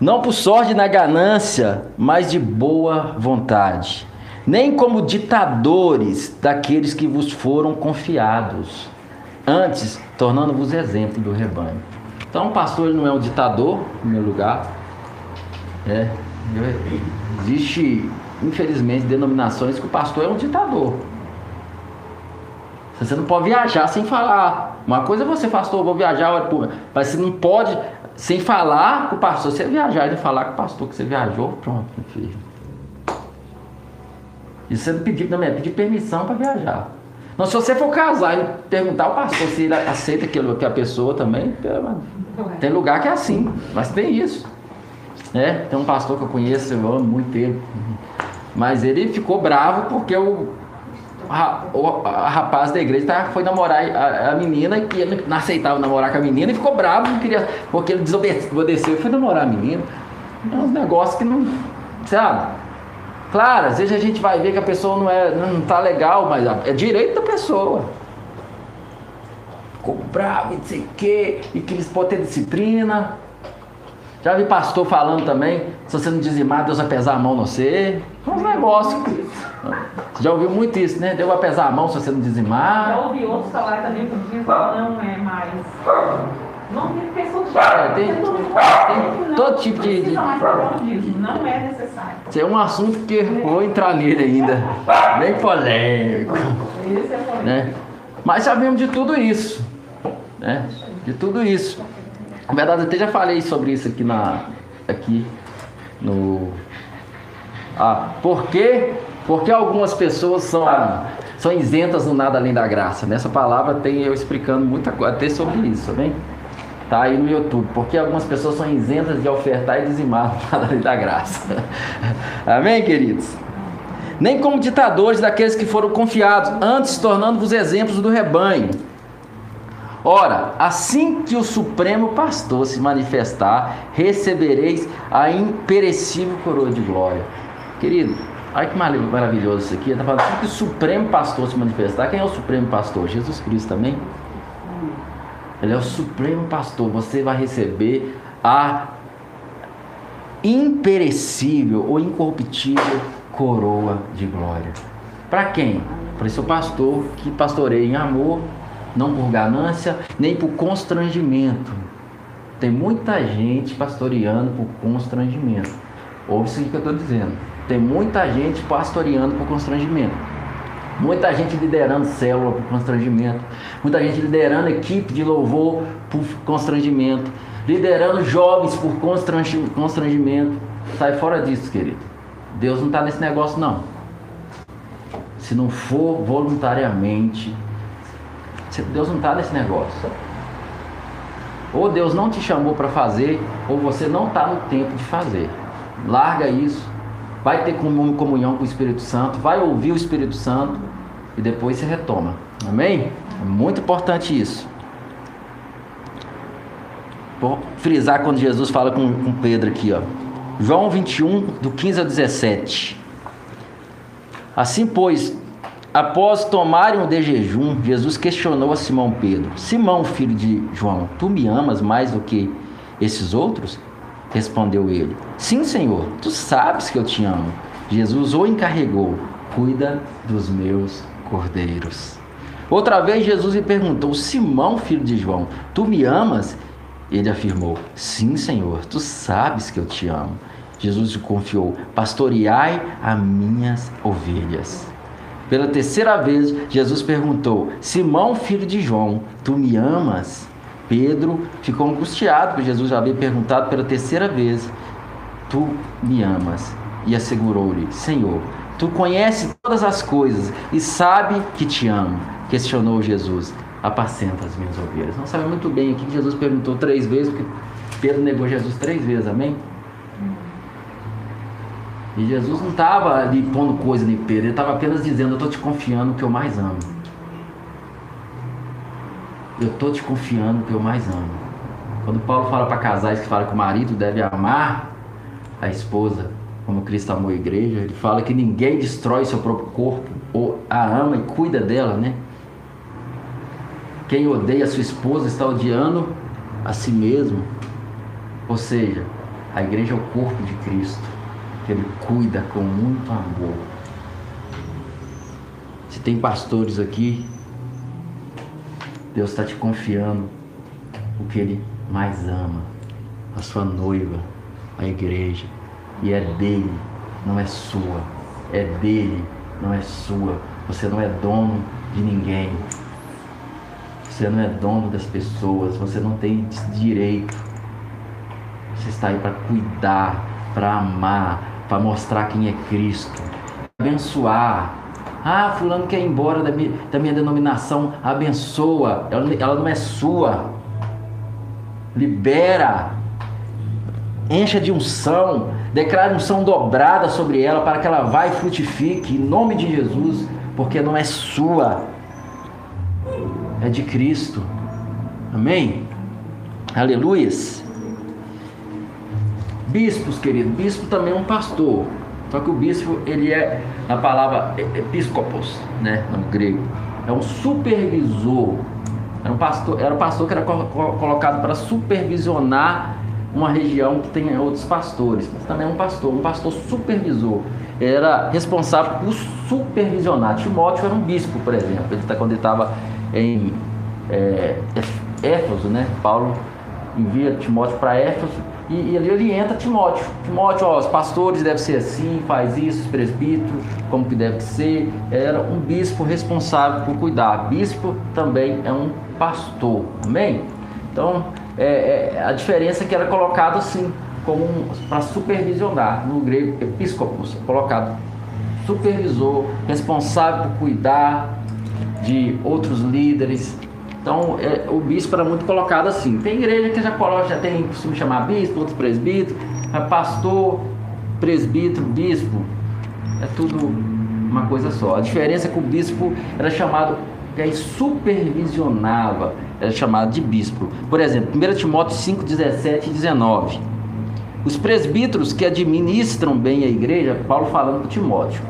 Não por sorte na ganância, mas de boa vontade. Nem como ditadores daqueles que vos foram confiados. Antes, tornando-vos exemplo do rebanho. Então, o pastor ele não é um ditador, em primeiro lugar. É, existe, infelizmente, denominações que o pastor é um ditador. Você não pode viajar sem falar. Uma coisa é você, pastor, vou viajar, mas você não pode, sem falar com o pastor, você viajar e falar com o pastor que você viajou, pronto, meu filho. E você não é pedir permissão para viajar. Não, se você for casar e perguntar ao pastor se ele aceita que a pessoa também, tem lugar que é assim, mas tem isso. Né? Tem um pastor que eu conheço, eu amo muito ele. Mas ele ficou bravo porque o, o a rapaz da igreja tá, foi namorar a, a, menina e ele não aceitava namorar com a menina e ficou bravo não queria, porque ele desobedeceu e foi namorar a menina. É um negócio que não. Sabe? Claro, às vezes a gente vai ver que a pessoa não, é, não tá legal, mas é direito da pessoa. Ficou bravo e não sei o quê, e que eles podem ter disciplina. Já vi pastor falando também, se você não dizimar, Deus vai pesar a mão no você. É um negócio. Você já ouviu muito isso, né? Deus vai pesar a mão se você não dizimar. Já ouvi outros falar também que não é mais. Não tem pessoas é, tem, tem, tem todo tipo de. de... Não é necessário. Isso é um assunto que vou entrar nele ainda. Bem polêmico. Esse é polêmico. Né? Mas sabemos de tudo isso. Né? De tudo isso. Na verdade, eu até já falei sobre isso aqui na aqui no ah, por quê? Porque algumas pessoas são são isentas no nada além da graça. Nessa palavra tem eu explicando muita coisa até sobre isso, bem? Tá aí no YouTube. Porque algumas pessoas são isentas de ofertar e dizimar no nada além da graça. Amém, queridos? Nem como ditadores daqueles que foram confiados, antes tornando-vos exemplos do rebanho. Ora, assim que o Supremo Pastor se manifestar, recebereis a imperecível coroa de glória. Querido, Olha que maravilhoso isso aqui. Está falando assim que o Supremo Pastor se manifestar. Quem é o Supremo Pastor? Jesus Cristo também. Ele é o Supremo Pastor. Você vai receber a imperecível ou incorruptível coroa de glória. Para quem? Para esse pastor que pastoreia em amor, não por ganância, nem por constrangimento. Tem muita gente pastoreando por constrangimento. Ouve isso que eu estou dizendo. Tem muita gente pastoreando por constrangimento. Muita gente liderando célula por constrangimento. Muita gente liderando equipe de louvor por constrangimento. Liderando jovens por constrangimento. Sai fora disso, querido. Deus não está nesse negócio, não. Se não for voluntariamente, Deus não está nesse negócio. Ou Deus não te chamou para fazer, ou você não está no tempo de fazer. Larga isso. Vai ter comunhão com o Espírito Santo, vai ouvir o Espírito Santo e depois você retoma. Amém? É muito importante isso. Vou frisar quando Jesus fala com, com Pedro aqui, ó. João 21, do 15 ao 17. Assim, pois, após tomarem um de jejum, Jesus questionou a Simão Pedro: Simão, filho de João, tu me amas mais do que esses outros? Respondeu ele: Sim, Senhor, tu sabes que eu te amo. Jesus o encarregou: Cuida dos meus cordeiros. Outra vez Jesus lhe perguntou: Simão, filho de João, tu me amas? Ele afirmou: Sim, Senhor, tu sabes que eu te amo. Jesus lhe confiou: Pastoreai as minhas ovelhas. Pela terceira vez, Jesus perguntou: Simão, filho de João, tu me amas? Pedro ficou angustiado, porque Jesus já havia perguntado pela terceira vez: Tu me amas? E assegurou-lhe: Senhor, tu conheces todas as coisas e sabe que te amo. Questionou Jesus: apacenta as minhas ovelhas. Não sabe muito bem aqui que Jesus perguntou três vezes, porque Pedro negou Jesus três vezes, amém? E Jesus não estava ali pondo coisa em Pedro, ele estava apenas dizendo: Eu estou te confiando o que eu mais amo. Eu estou te confiando o que eu mais amo. Quando Paulo fala para casais que fala que o marido deve amar a esposa como Cristo amou a igreja, ele fala que ninguém destrói seu próprio corpo, ou a ama e cuida dela, né? Quem odeia a sua esposa está odiando a si mesmo. Ou seja, a igreja é o corpo de Cristo, que ele cuida com muito amor. Se tem pastores aqui, Deus está te confiando o que ele mais ama, a sua noiva, a igreja. E é dele, não é sua. É dele, não é sua. Você não é dono de ninguém. Você não é dono das pessoas, você não tem direito. Você está aí para cuidar, para amar, para mostrar quem é Cristo, abençoar. Ah, fulano quer ir embora da minha, da minha denominação, abençoa. Ela, ela não é sua. Libera. Encha de unção. Declare unção dobrada sobre ela para que ela vá e frutifique em nome de Jesus, porque não é sua é de Cristo. Amém? Aleluias. Bispos, querido, bispo também é um pastor. Só que o bispo, ele é, na palavra episcopos, né, no grego, é um supervisor. Era um pastor, era um pastor que era colocado para supervisionar uma região que tem outros pastores, mas também é um pastor, um pastor supervisor. Era responsável por supervisionar. Timóteo era um bispo, por exemplo. Ele, tá, quando ele estava em é, Éfeso, né? Paulo envia Timóteo para Éfeso e, e, ele entra Timóteo. Timóteo, ó, os pastores devem ser assim, faz isso, os presbíteros, como que deve ser. Era um bispo responsável por cuidar. Bispo também é um pastor, amém? Então, é, é, a diferença é que era colocado assim, como um, para supervisionar, no grego episcopos, colocado supervisor, responsável por cuidar, de outros líderes. Então, é, o bispo era muito colocado assim. Tem igreja que já coloca, já tem costume chamar bispo, outros presbítero, pastor, presbítero, bispo. É tudo uma coisa só. A diferença é que o bispo era chamado, que supervisionava, era chamado de bispo. Por exemplo, 1 Timóteo 5, 17 e 19. Os presbíteros que administram bem a igreja, Paulo falando para Timóteo.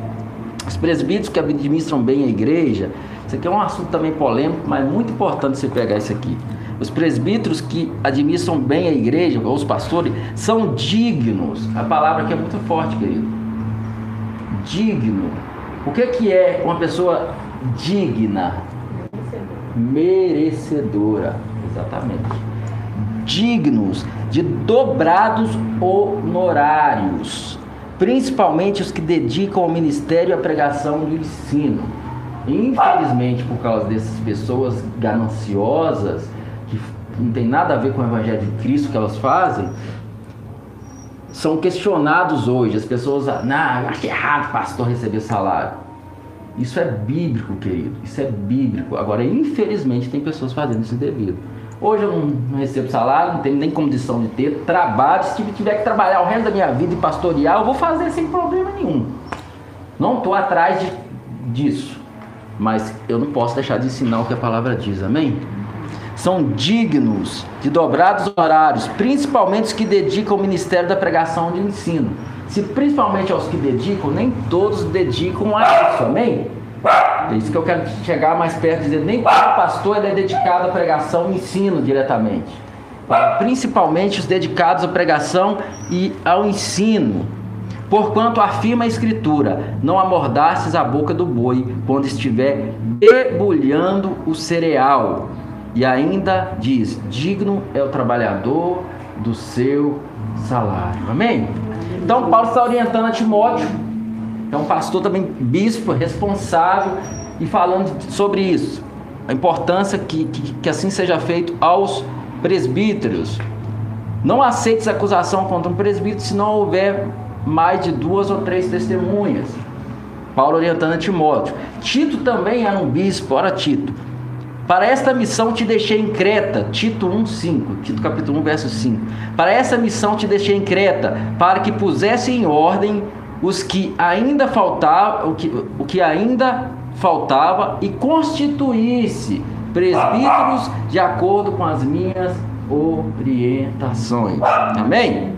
Os presbíteros que administram bem a igreja, isso aqui é um assunto também polêmico, mas muito importante você pegar isso aqui. Os presbíteros que administram bem a igreja, ou os pastores, são dignos. A palavra aqui é muito forte, querido. Digno. O que, que é uma pessoa digna? Merecedora. Exatamente. Dignos de dobrados honorários, principalmente os que dedicam ao ministério a pregação do ensino. Infelizmente, por causa dessas pessoas gananciosas, que não tem nada a ver com o Evangelho de Cristo que elas fazem, são questionados hoje. As pessoas, não, acho errado pastor receber salário. Isso é bíblico, querido. Isso é bíblico. Agora, infelizmente, tem pessoas fazendo isso indevido. Hoje eu não, não, recebo salário, não tenho nem condição de ter trabalho. Se tiver que trabalhar o resto da minha vida e pastorear, eu vou fazer sem problema nenhum. Não estou atrás de, disso. Mas eu não posso deixar de ensinar o que a palavra diz, amém? São dignos de dobrados horários, principalmente os que dedicam o ministério da pregação de ensino. Se principalmente aos que dedicam, nem todos dedicam a isso, amém? É isso que eu quero chegar mais perto, dizer, nem todo pastor é dedicado à pregação e ensino diretamente. Principalmente os dedicados à pregação e ao ensino. Porquanto afirma a Escritura: Não amordastes a boca do boi quando estiver debulhando o cereal. E ainda diz: Digno é o trabalhador do seu salário. Amém? Então, Paulo está orientando a Timóteo, é um pastor também, bispo, responsável, e falando sobre isso. A importância que, que, que assim seja feito aos presbíteros. Não aceites acusação contra um presbítero se não houver mais de duas ou três testemunhas. Paulo orientando a Timóteo. Tito também era um bispo, ora Tito. Para esta missão te deixei em Creta, Tito 1:5, Tito capítulo 1, verso 5. Para essa missão te deixei em Creta, para que pusesse em ordem os que ainda faltava, o que, o que ainda faltava e constituísse presbíteros de acordo com as minhas orientações. Amém?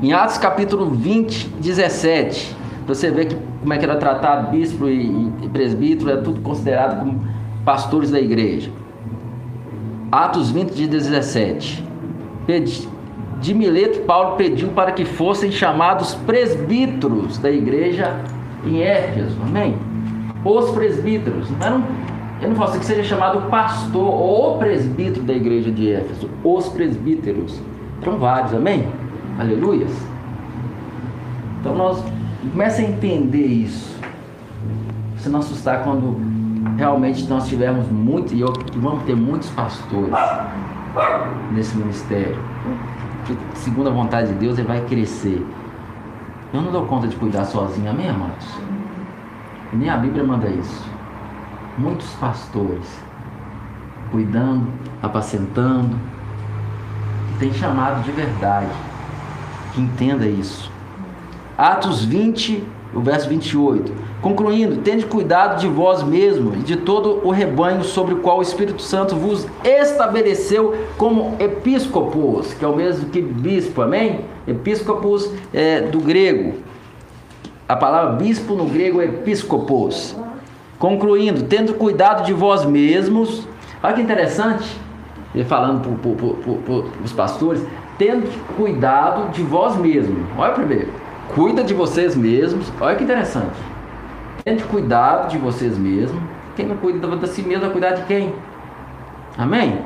Em Atos capítulo 20, 17, você vê que, como é que era tratado bispo e, e presbítero, é tudo considerado como pastores da igreja. Atos 20, 17. De Mileto, Paulo pediu para que fossem chamados presbíteros da igreja em Éfeso. Amém? Os presbíteros. Não eu não posso dizer que seja chamado pastor ou presbítero da igreja de Éfeso. Os presbíteros. Eram vários. Amém? Aleluias. Então nós começa a entender isso. Você não assustar quando realmente nós tivermos muito e vamos ter muitos pastores nesse ministério. Que, segundo a vontade de Deus, ele vai crescer. Eu não dou conta de cuidar sozinho, amém, amados? Nem a Bíblia manda isso. Muitos pastores cuidando, apacentando, tem chamado de verdade que entenda isso. Atos 20, o verso 28. Concluindo, tende cuidado de vós mesmos e de todo o rebanho sobre o qual o Espírito Santo vos estabeleceu como episcopos, que é o mesmo que bispo, amém? Episcopos é, do grego. A palavra bispo no grego é episcopos. Concluindo, tendo cuidado de vós mesmos. Olha que interessante, ele falando para os pastores, tendo cuidado de vós mesmos. Olha primeiro, cuida de vocês mesmos. Olha que interessante. Tendo cuidado de vocês mesmos. Quem não cuida de si mesmo vai cuidar de quem? Amém?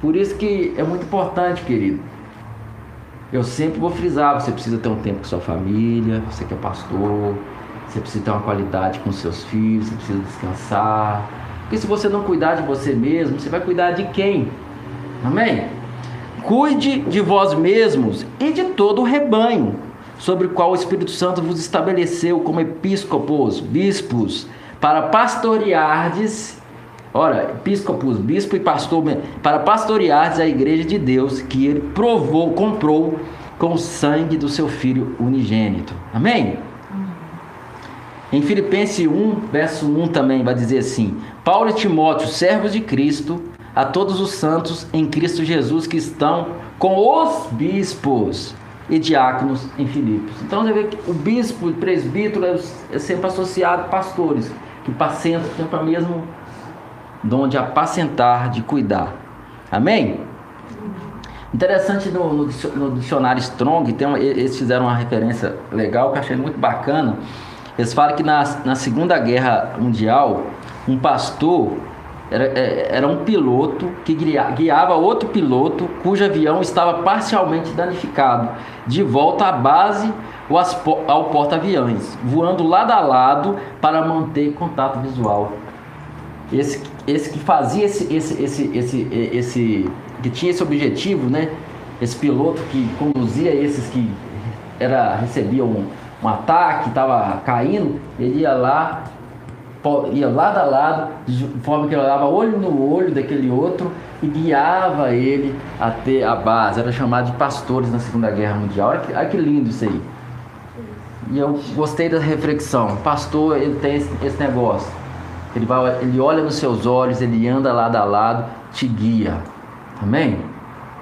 Por isso que é muito importante, querido. Eu sempre vou frisar, você precisa ter um tempo com sua família, você que é pastor, você precisa ter uma qualidade com seus filhos, você precisa descansar. Porque se você não cuidar de você mesmo, você vai cuidar de quem? Amém? Cuide de vós mesmos e de todo o rebanho, sobre o qual o Espírito Santo vos estabeleceu como episcopos, bispos, para pastoreardes, ora, episcopos, bispo e pastor, para pastoreardes a igreja de Deus que ele provou, comprou com o sangue do seu filho unigênito. Amém? Em Filipenses 1, verso 1 também vai dizer assim: Paulo e Timóteo, servos de Cristo, a todos os santos em Cristo Jesus que estão com os bispos e diáconos em Filipos. Então você vê que o bispo e presbítero é sempre associado a pastores, que pacentam sempre o mesmo dom de apacentar, de cuidar. Amém? Interessante no, no, dicionário Strong, tem eles fizeram uma referência legal que eu achei muito bacana. Eles falam que na, na Segunda Guerra Mundial, um pastor era, é, era um piloto que guiava outro piloto cujo avião estava parcialmente danificado, de volta à base ou ao porta-aviões, voando lado a lado para manter contato visual. Esse, esse que fazia esse, esse, esse, esse, esse, que tinha esse objetivo, né? Esse piloto que conduzia esses que era recebiam um, um ataque, estava caindo, ele ia lá ia lado a lado, de forma que ele olhava olho no olho daquele outro e guiava ele até a base. Era chamado de pastores na Segunda Guerra Mundial. Olha que, olha que lindo isso aí. E eu gostei da reflexão. Pastor, ele tem esse, esse negócio. Ele, vai, ele olha nos seus olhos, ele anda lado a lado, te guia. Amém?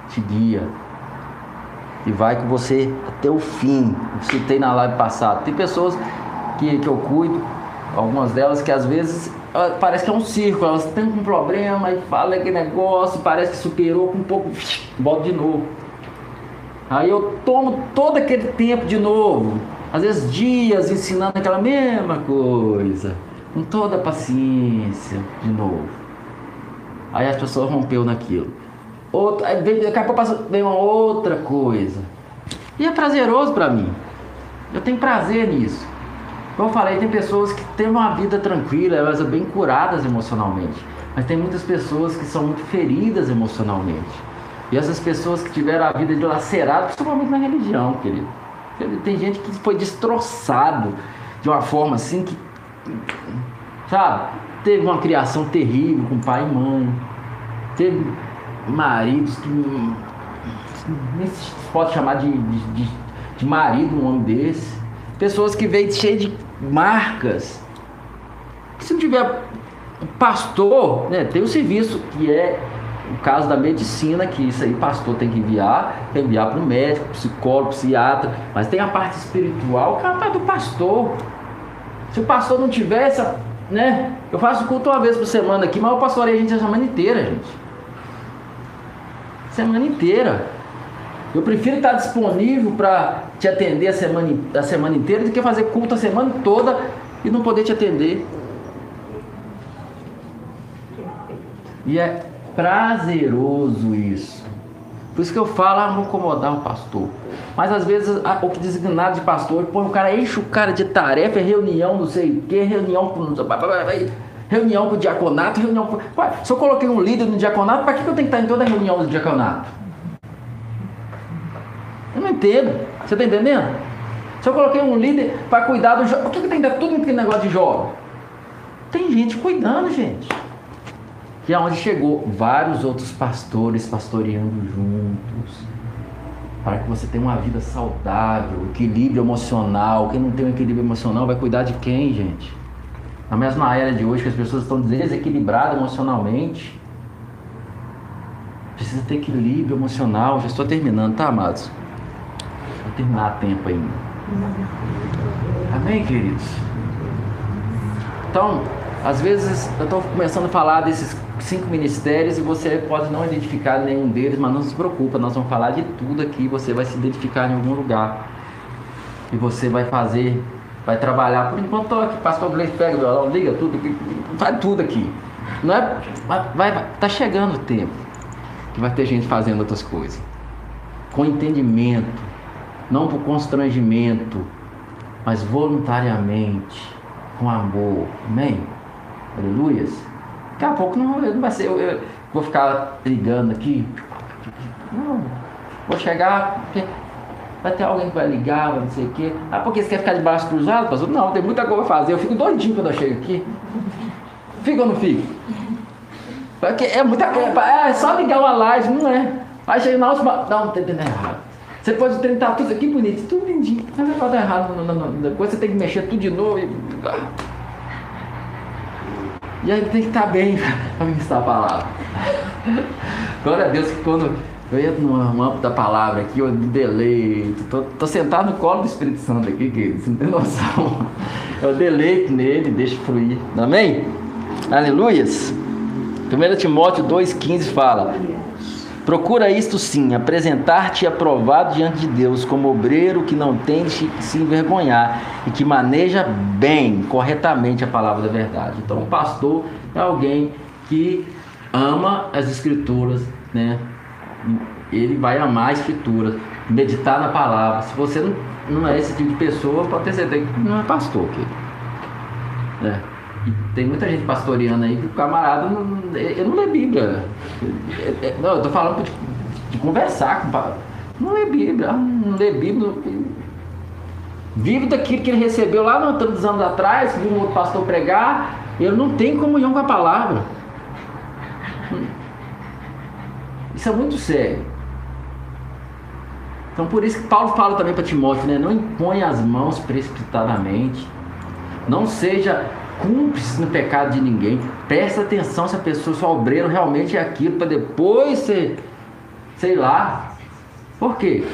Te guia. E vai com você até o fim. Você tem na live passada. Tem pessoas que, que eu cuido Algumas delas que às vezes parece que é um círculo, elas têm um problema e fala aquele negócio, parece que superou com um pouco, volta de novo. Aí eu tomo todo aquele tempo de novo, às vezes dias ensinando aquela mesma coisa, com toda a paciência de novo. Aí as pessoas rompeu naquilo. Outra, aí vem, daqui a pouco vem uma outra coisa. E é prazeroso para mim. Eu tenho prazer nisso. Como eu falei, tem pessoas que têm uma vida tranquila, elas são bem curadas emocionalmente. Mas tem muitas pessoas que são muito feridas emocionalmente. E essas pessoas que tiveram a vida dilacerada, principalmente na religião, querido. Tem gente que foi destroçado de uma forma assim que. Sabe? Teve uma criação terrível com pai e mãe. Teve maridos que. Nem se pode chamar de, de, de, marido um homem desse Pessoas que veem cheio de marcas. Se não tiver pastor, né, tem o serviço que é o caso da medicina, que isso aí pastor tem que enviar, enviar para o médico, psicólogo, psiquiatra, mas tem a parte espiritual, que é a parte do pastor. Se o pastor não tiver essa, né? Eu faço culto uma vez por semana aqui, mas eu pastorei a gente a semana inteira, gente. Semana inteira. Eu prefiro estar disponível para te atender a semana, a semana inteira do que fazer culto a semana toda e não poder te atender. E é prazeroso isso. Por isso que eu falo, ah, não incomodar o pastor. Mas às vezes o que designado de pastor, põe o cara, enche o cara de tarefa, é reunião, não sei o que, reunião com. Reunião com o diaconato, reunião com. se eu coloquei um líder no diaconato, para que eu tenho que estar em toda reunião do diaconato? Não entendo. Você está entendendo? Se eu coloquei um líder para cuidar do jovem, por que, que tem que dar tudo aquele negócio de jovem? Tem gente cuidando, gente. E aonde chegou vários outros pastores pastoreando juntos. Para que você tenha uma vida saudável, equilíbrio emocional. Quem não tem um equilíbrio emocional vai cuidar de quem, gente? Na mesma era de hoje que as pessoas estão desequilibradas emocionalmente. Precisa ter equilíbrio emocional. Já estou terminando, tá, amados? Terminar a tempo ainda. Amém, queridos? Então, às vezes eu estou começando a falar desses cinco ministérios e você pode não identificar nenhum deles, mas não se preocupa, nós vamos falar de tudo aqui, você vai se identificar em algum lugar. E você vai fazer, vai trabalhar. Por enquanto estou aqui, pastor Gleice pega o violão, liga tudo, faz tudo aqui. Não é, vai, vai, tá chegando o tempo que vai ter gente fazendo outras coisas. Com entendimento, não por constrangimento, mas voluntariamente, com amor. Amém? Aleluias. Daqui a pouco não, não vai ser, eu, eu, vou ficar ligando aqui. Não, vou chegar, vai ter alguém que vai ligar, não sei o quê. Ah, porque você quer ficar de braço cruzado, pastor? Não, tem muita coisa a fazer. Eu fico doidinho quando eu chego aqui. Fica ou não fica? Porque é muita coisa. É só ligar uma live, não é? Aí chega na última. Não, não tem errado. Você pode tentar tudo aqui bonito, tudo lindinho. Mas vai dar errado. Não. Depois você tem que mexer tudo de novo. E, e aí tem que estar bem para ministrar a palavra. Glória a Deus que quando Eu entro no âmbito da palavra aqui, eu me deleito. Tô, tô, sentado no colo do Espírito Santo aqui, que você não tem noção. Eu deleito nele, deixo fluir. Amém? Aleluias. 1 Timóteo 2,15 fala: Procura isto sim, apresentar-te aprovado diante de Deus como obreiro que não tem de se envergonhar e que maneja bem, corretamente a palavra da verdade. Então, o pastor é alguém que ama as escrituras, né? Ele vai amar a escritura, meditar na palavra. Se você não, não é esse tipo de pessoa, pode ter certeza que não é pastor. Aqui. Né? Tem muita gente pastoreando aí que o camarada não, eu não lê Bíblia. Não, eu tô falando de, de conversar com o Não lê Bíblia, não lê Bíblia. Vive daquilo que ele recebeu lá no tantos anos atrás, viu um outro pastor pregar, ele não tem comunhão com a palavra. Isso é muito sério. Então por isso que Paulo fala também para Timóteo, né? Não impõe as mãos precipitadamente. Não seja cúmplice no pecado de ninguém. Presta atenção se a pessoa, se o obreiro realmente é aquilo, para depois ser, sei lá. Por quê?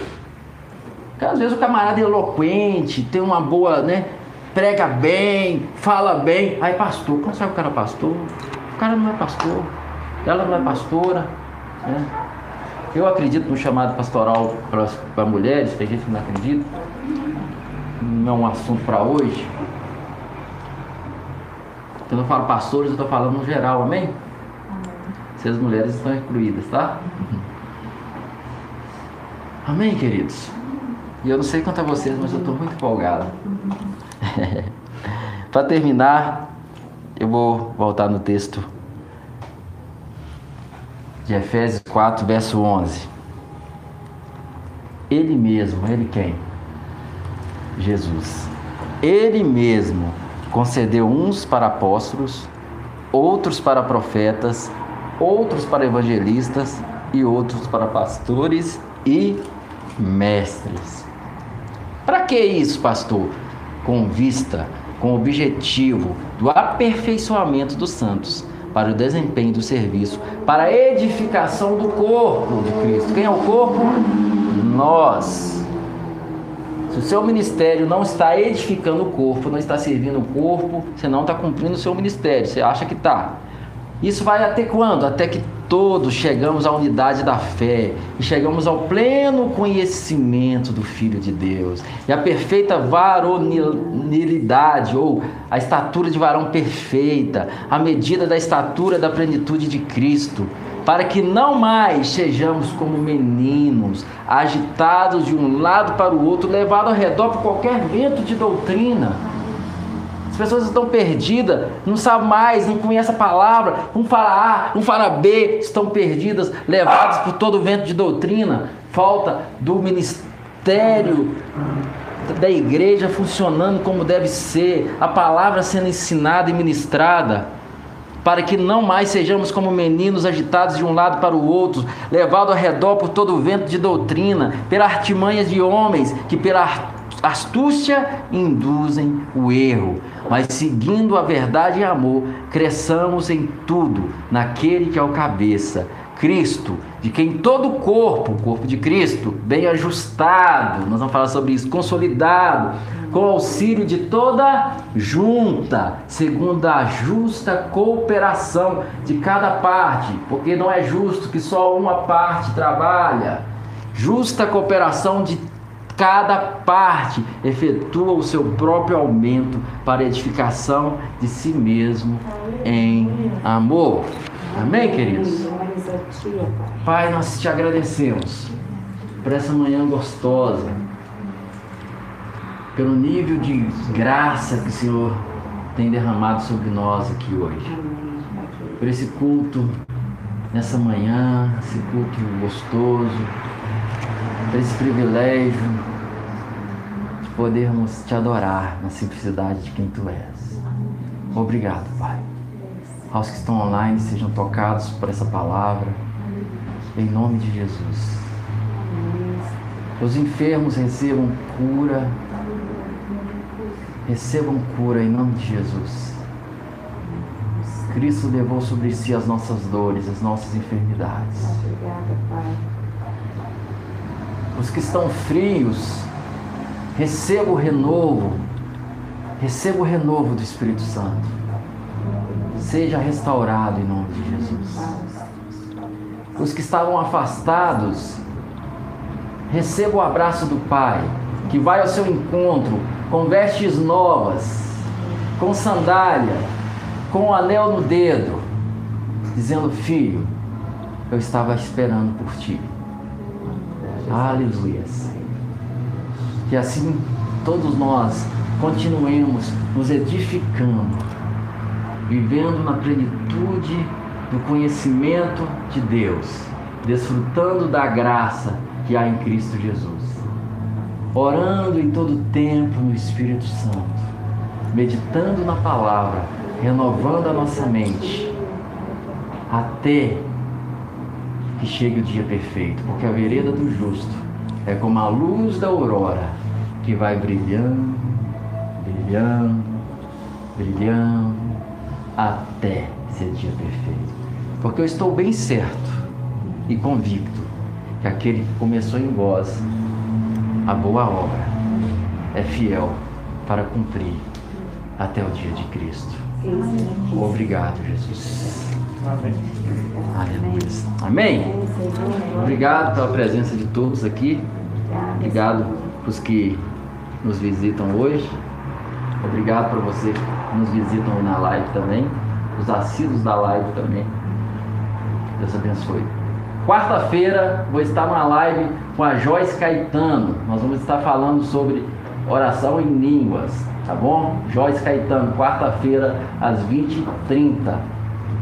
Porque às vezes o camarada é eloquente, tem uma boa, né? Prega bem, fala bem. Aí pastor, como sabe o cara é pastor? O cara não é pastor, ela não é pastora. Né? Eu acredito no chamado pastoral para mulheres, tem gente que não acredita. Não é um assunto para hoje. Quando eu falo pastores, eu estou falando no geral, amém? amém? Se as mulheres estão incluídas, tá? Amém, queridos? E eu não sei quanto a vocês, mas eu estou muito empolgado. Para terminar, eu vou voltar no texto de Efésios 4, verso 11. Ele mesmo, ele quem? Jesus. Ele mesmo concedeu uns para apóstolos, outros para profetas, outros para evangelistas e outros para pastores e mestres. Para que isso, pastor? Com vista, com o objetivo do aperfeiçoamento dos santos, para o desempenho do serviço, para a edificação do corpo de Cristo. Quem é o corpo? Nós o seu ministério não está edificando o corpo, não está servindo o corpo, você não está cumprindo o seu ministério, você acha que está. Isso vai até quando? Até que todos chegamos à unidade da fé e chegamos ao pleno conhecimento do Filho de Deus e a perfeita varonilidade ou a estatura de varão perfeita, a medida da estatura da plenitude de Cristo para que não mais sejamos como meninos, agitados de um lado para o outro, levados ao redor por qualquer vento de doutrina. As pessoas estão perdidas, não sabem mais, não conhecem a palavra, um fala A, um fala B, estão perdidas, levadas por todo o vento de doutrina. Falta do ministério da igreja funcionando como deve ser, a palavra sendo ensinada e ministrada para que não mais sejamos como meninos agitados de um lado para o outro, levados ao redor por todo o vento de doutrina, pelas artimanhas de homens que pela astúcia induzem o erro, mas seguindo a verdade e amor, cresçamos em tudo naquele que é o cabeça, Cristo, de quem todo o corpo, o corpo de Cristo, bem ajustado, nós vamos falar sobre isso, consolidado, com auxílio de toda junta, segundo a justa cooperação de cada parte, porque não é justo que só uma parte trabalha. Justa cooperação de cada parte efetua o seu próprio aumento para edificação de si mesmo em amor. Amém, queridos? Pai, nós te agradecemos por essa manhã gostosa pelo nível de graça que o Senhor tem derramado sobre nós aqui hoje. Por esse culto nessa manhã, esse culto gostoso, por esse privilégio de podermos te adorar na simplicidade de quem tu és. Obrigado, Pai. Aos que estão online sejam tocados por essa palavra, em nome de Jesus. Os enfermos recebam cura recebam cura em nome de Jesus. Cristo levou sobre si as nossas dores, as nossas enfermidades. Obrigada, Pai. Os que estão frios, receba o renovo, receba o renovo do Espírito Santo. Seja restaurado em nome de Jesus. Os que estavam afastados, receba o abraço do Pai, que vai ao seu encontro com vestes novas, com sandália, com um anel no dedo, dizendo: Filho, eu estava esperando por ti. Aleluia. Que assim todos nós continuemos nos edificando, vivendo na plenitude do conhecimento de Deus, desfrutando da graça que há em Cristo Jesus, orando em todo tempo no Espírito Santo, meditando na palavra, renovando a nossa mente, até que chegue o dia perfeito, porque a vereda do justo é como a luz da aurora que vai brilhando, brilhando, brilhando até ser dia perfeito. Porque eu estou bem certo e convicto que aquele que começou em vós a boa obra é fiel para cumprir até o dia de Cristo. Obrigado, Jesus. Amém. Aleluia. Amém? Obrigado pela presença de todos aqui. Obrigado para os que nos visitam hoje. Obrigado para vocês que nos visitam na live também. Os assíduos da live também. Deus abençoe. Quarta-feira vou estar numa live com a Joyce Caetano. Nós vamos estar falando sobre oração em línguas, tá bom? Joyce Caetano, quarta-feira às 20h30.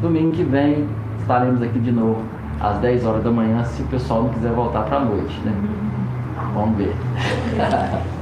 Domingo que vem estaremos aqui de novo às 10 horas da manhã, se o pessoal não quiser voltar para a noite, né? Vamos ver.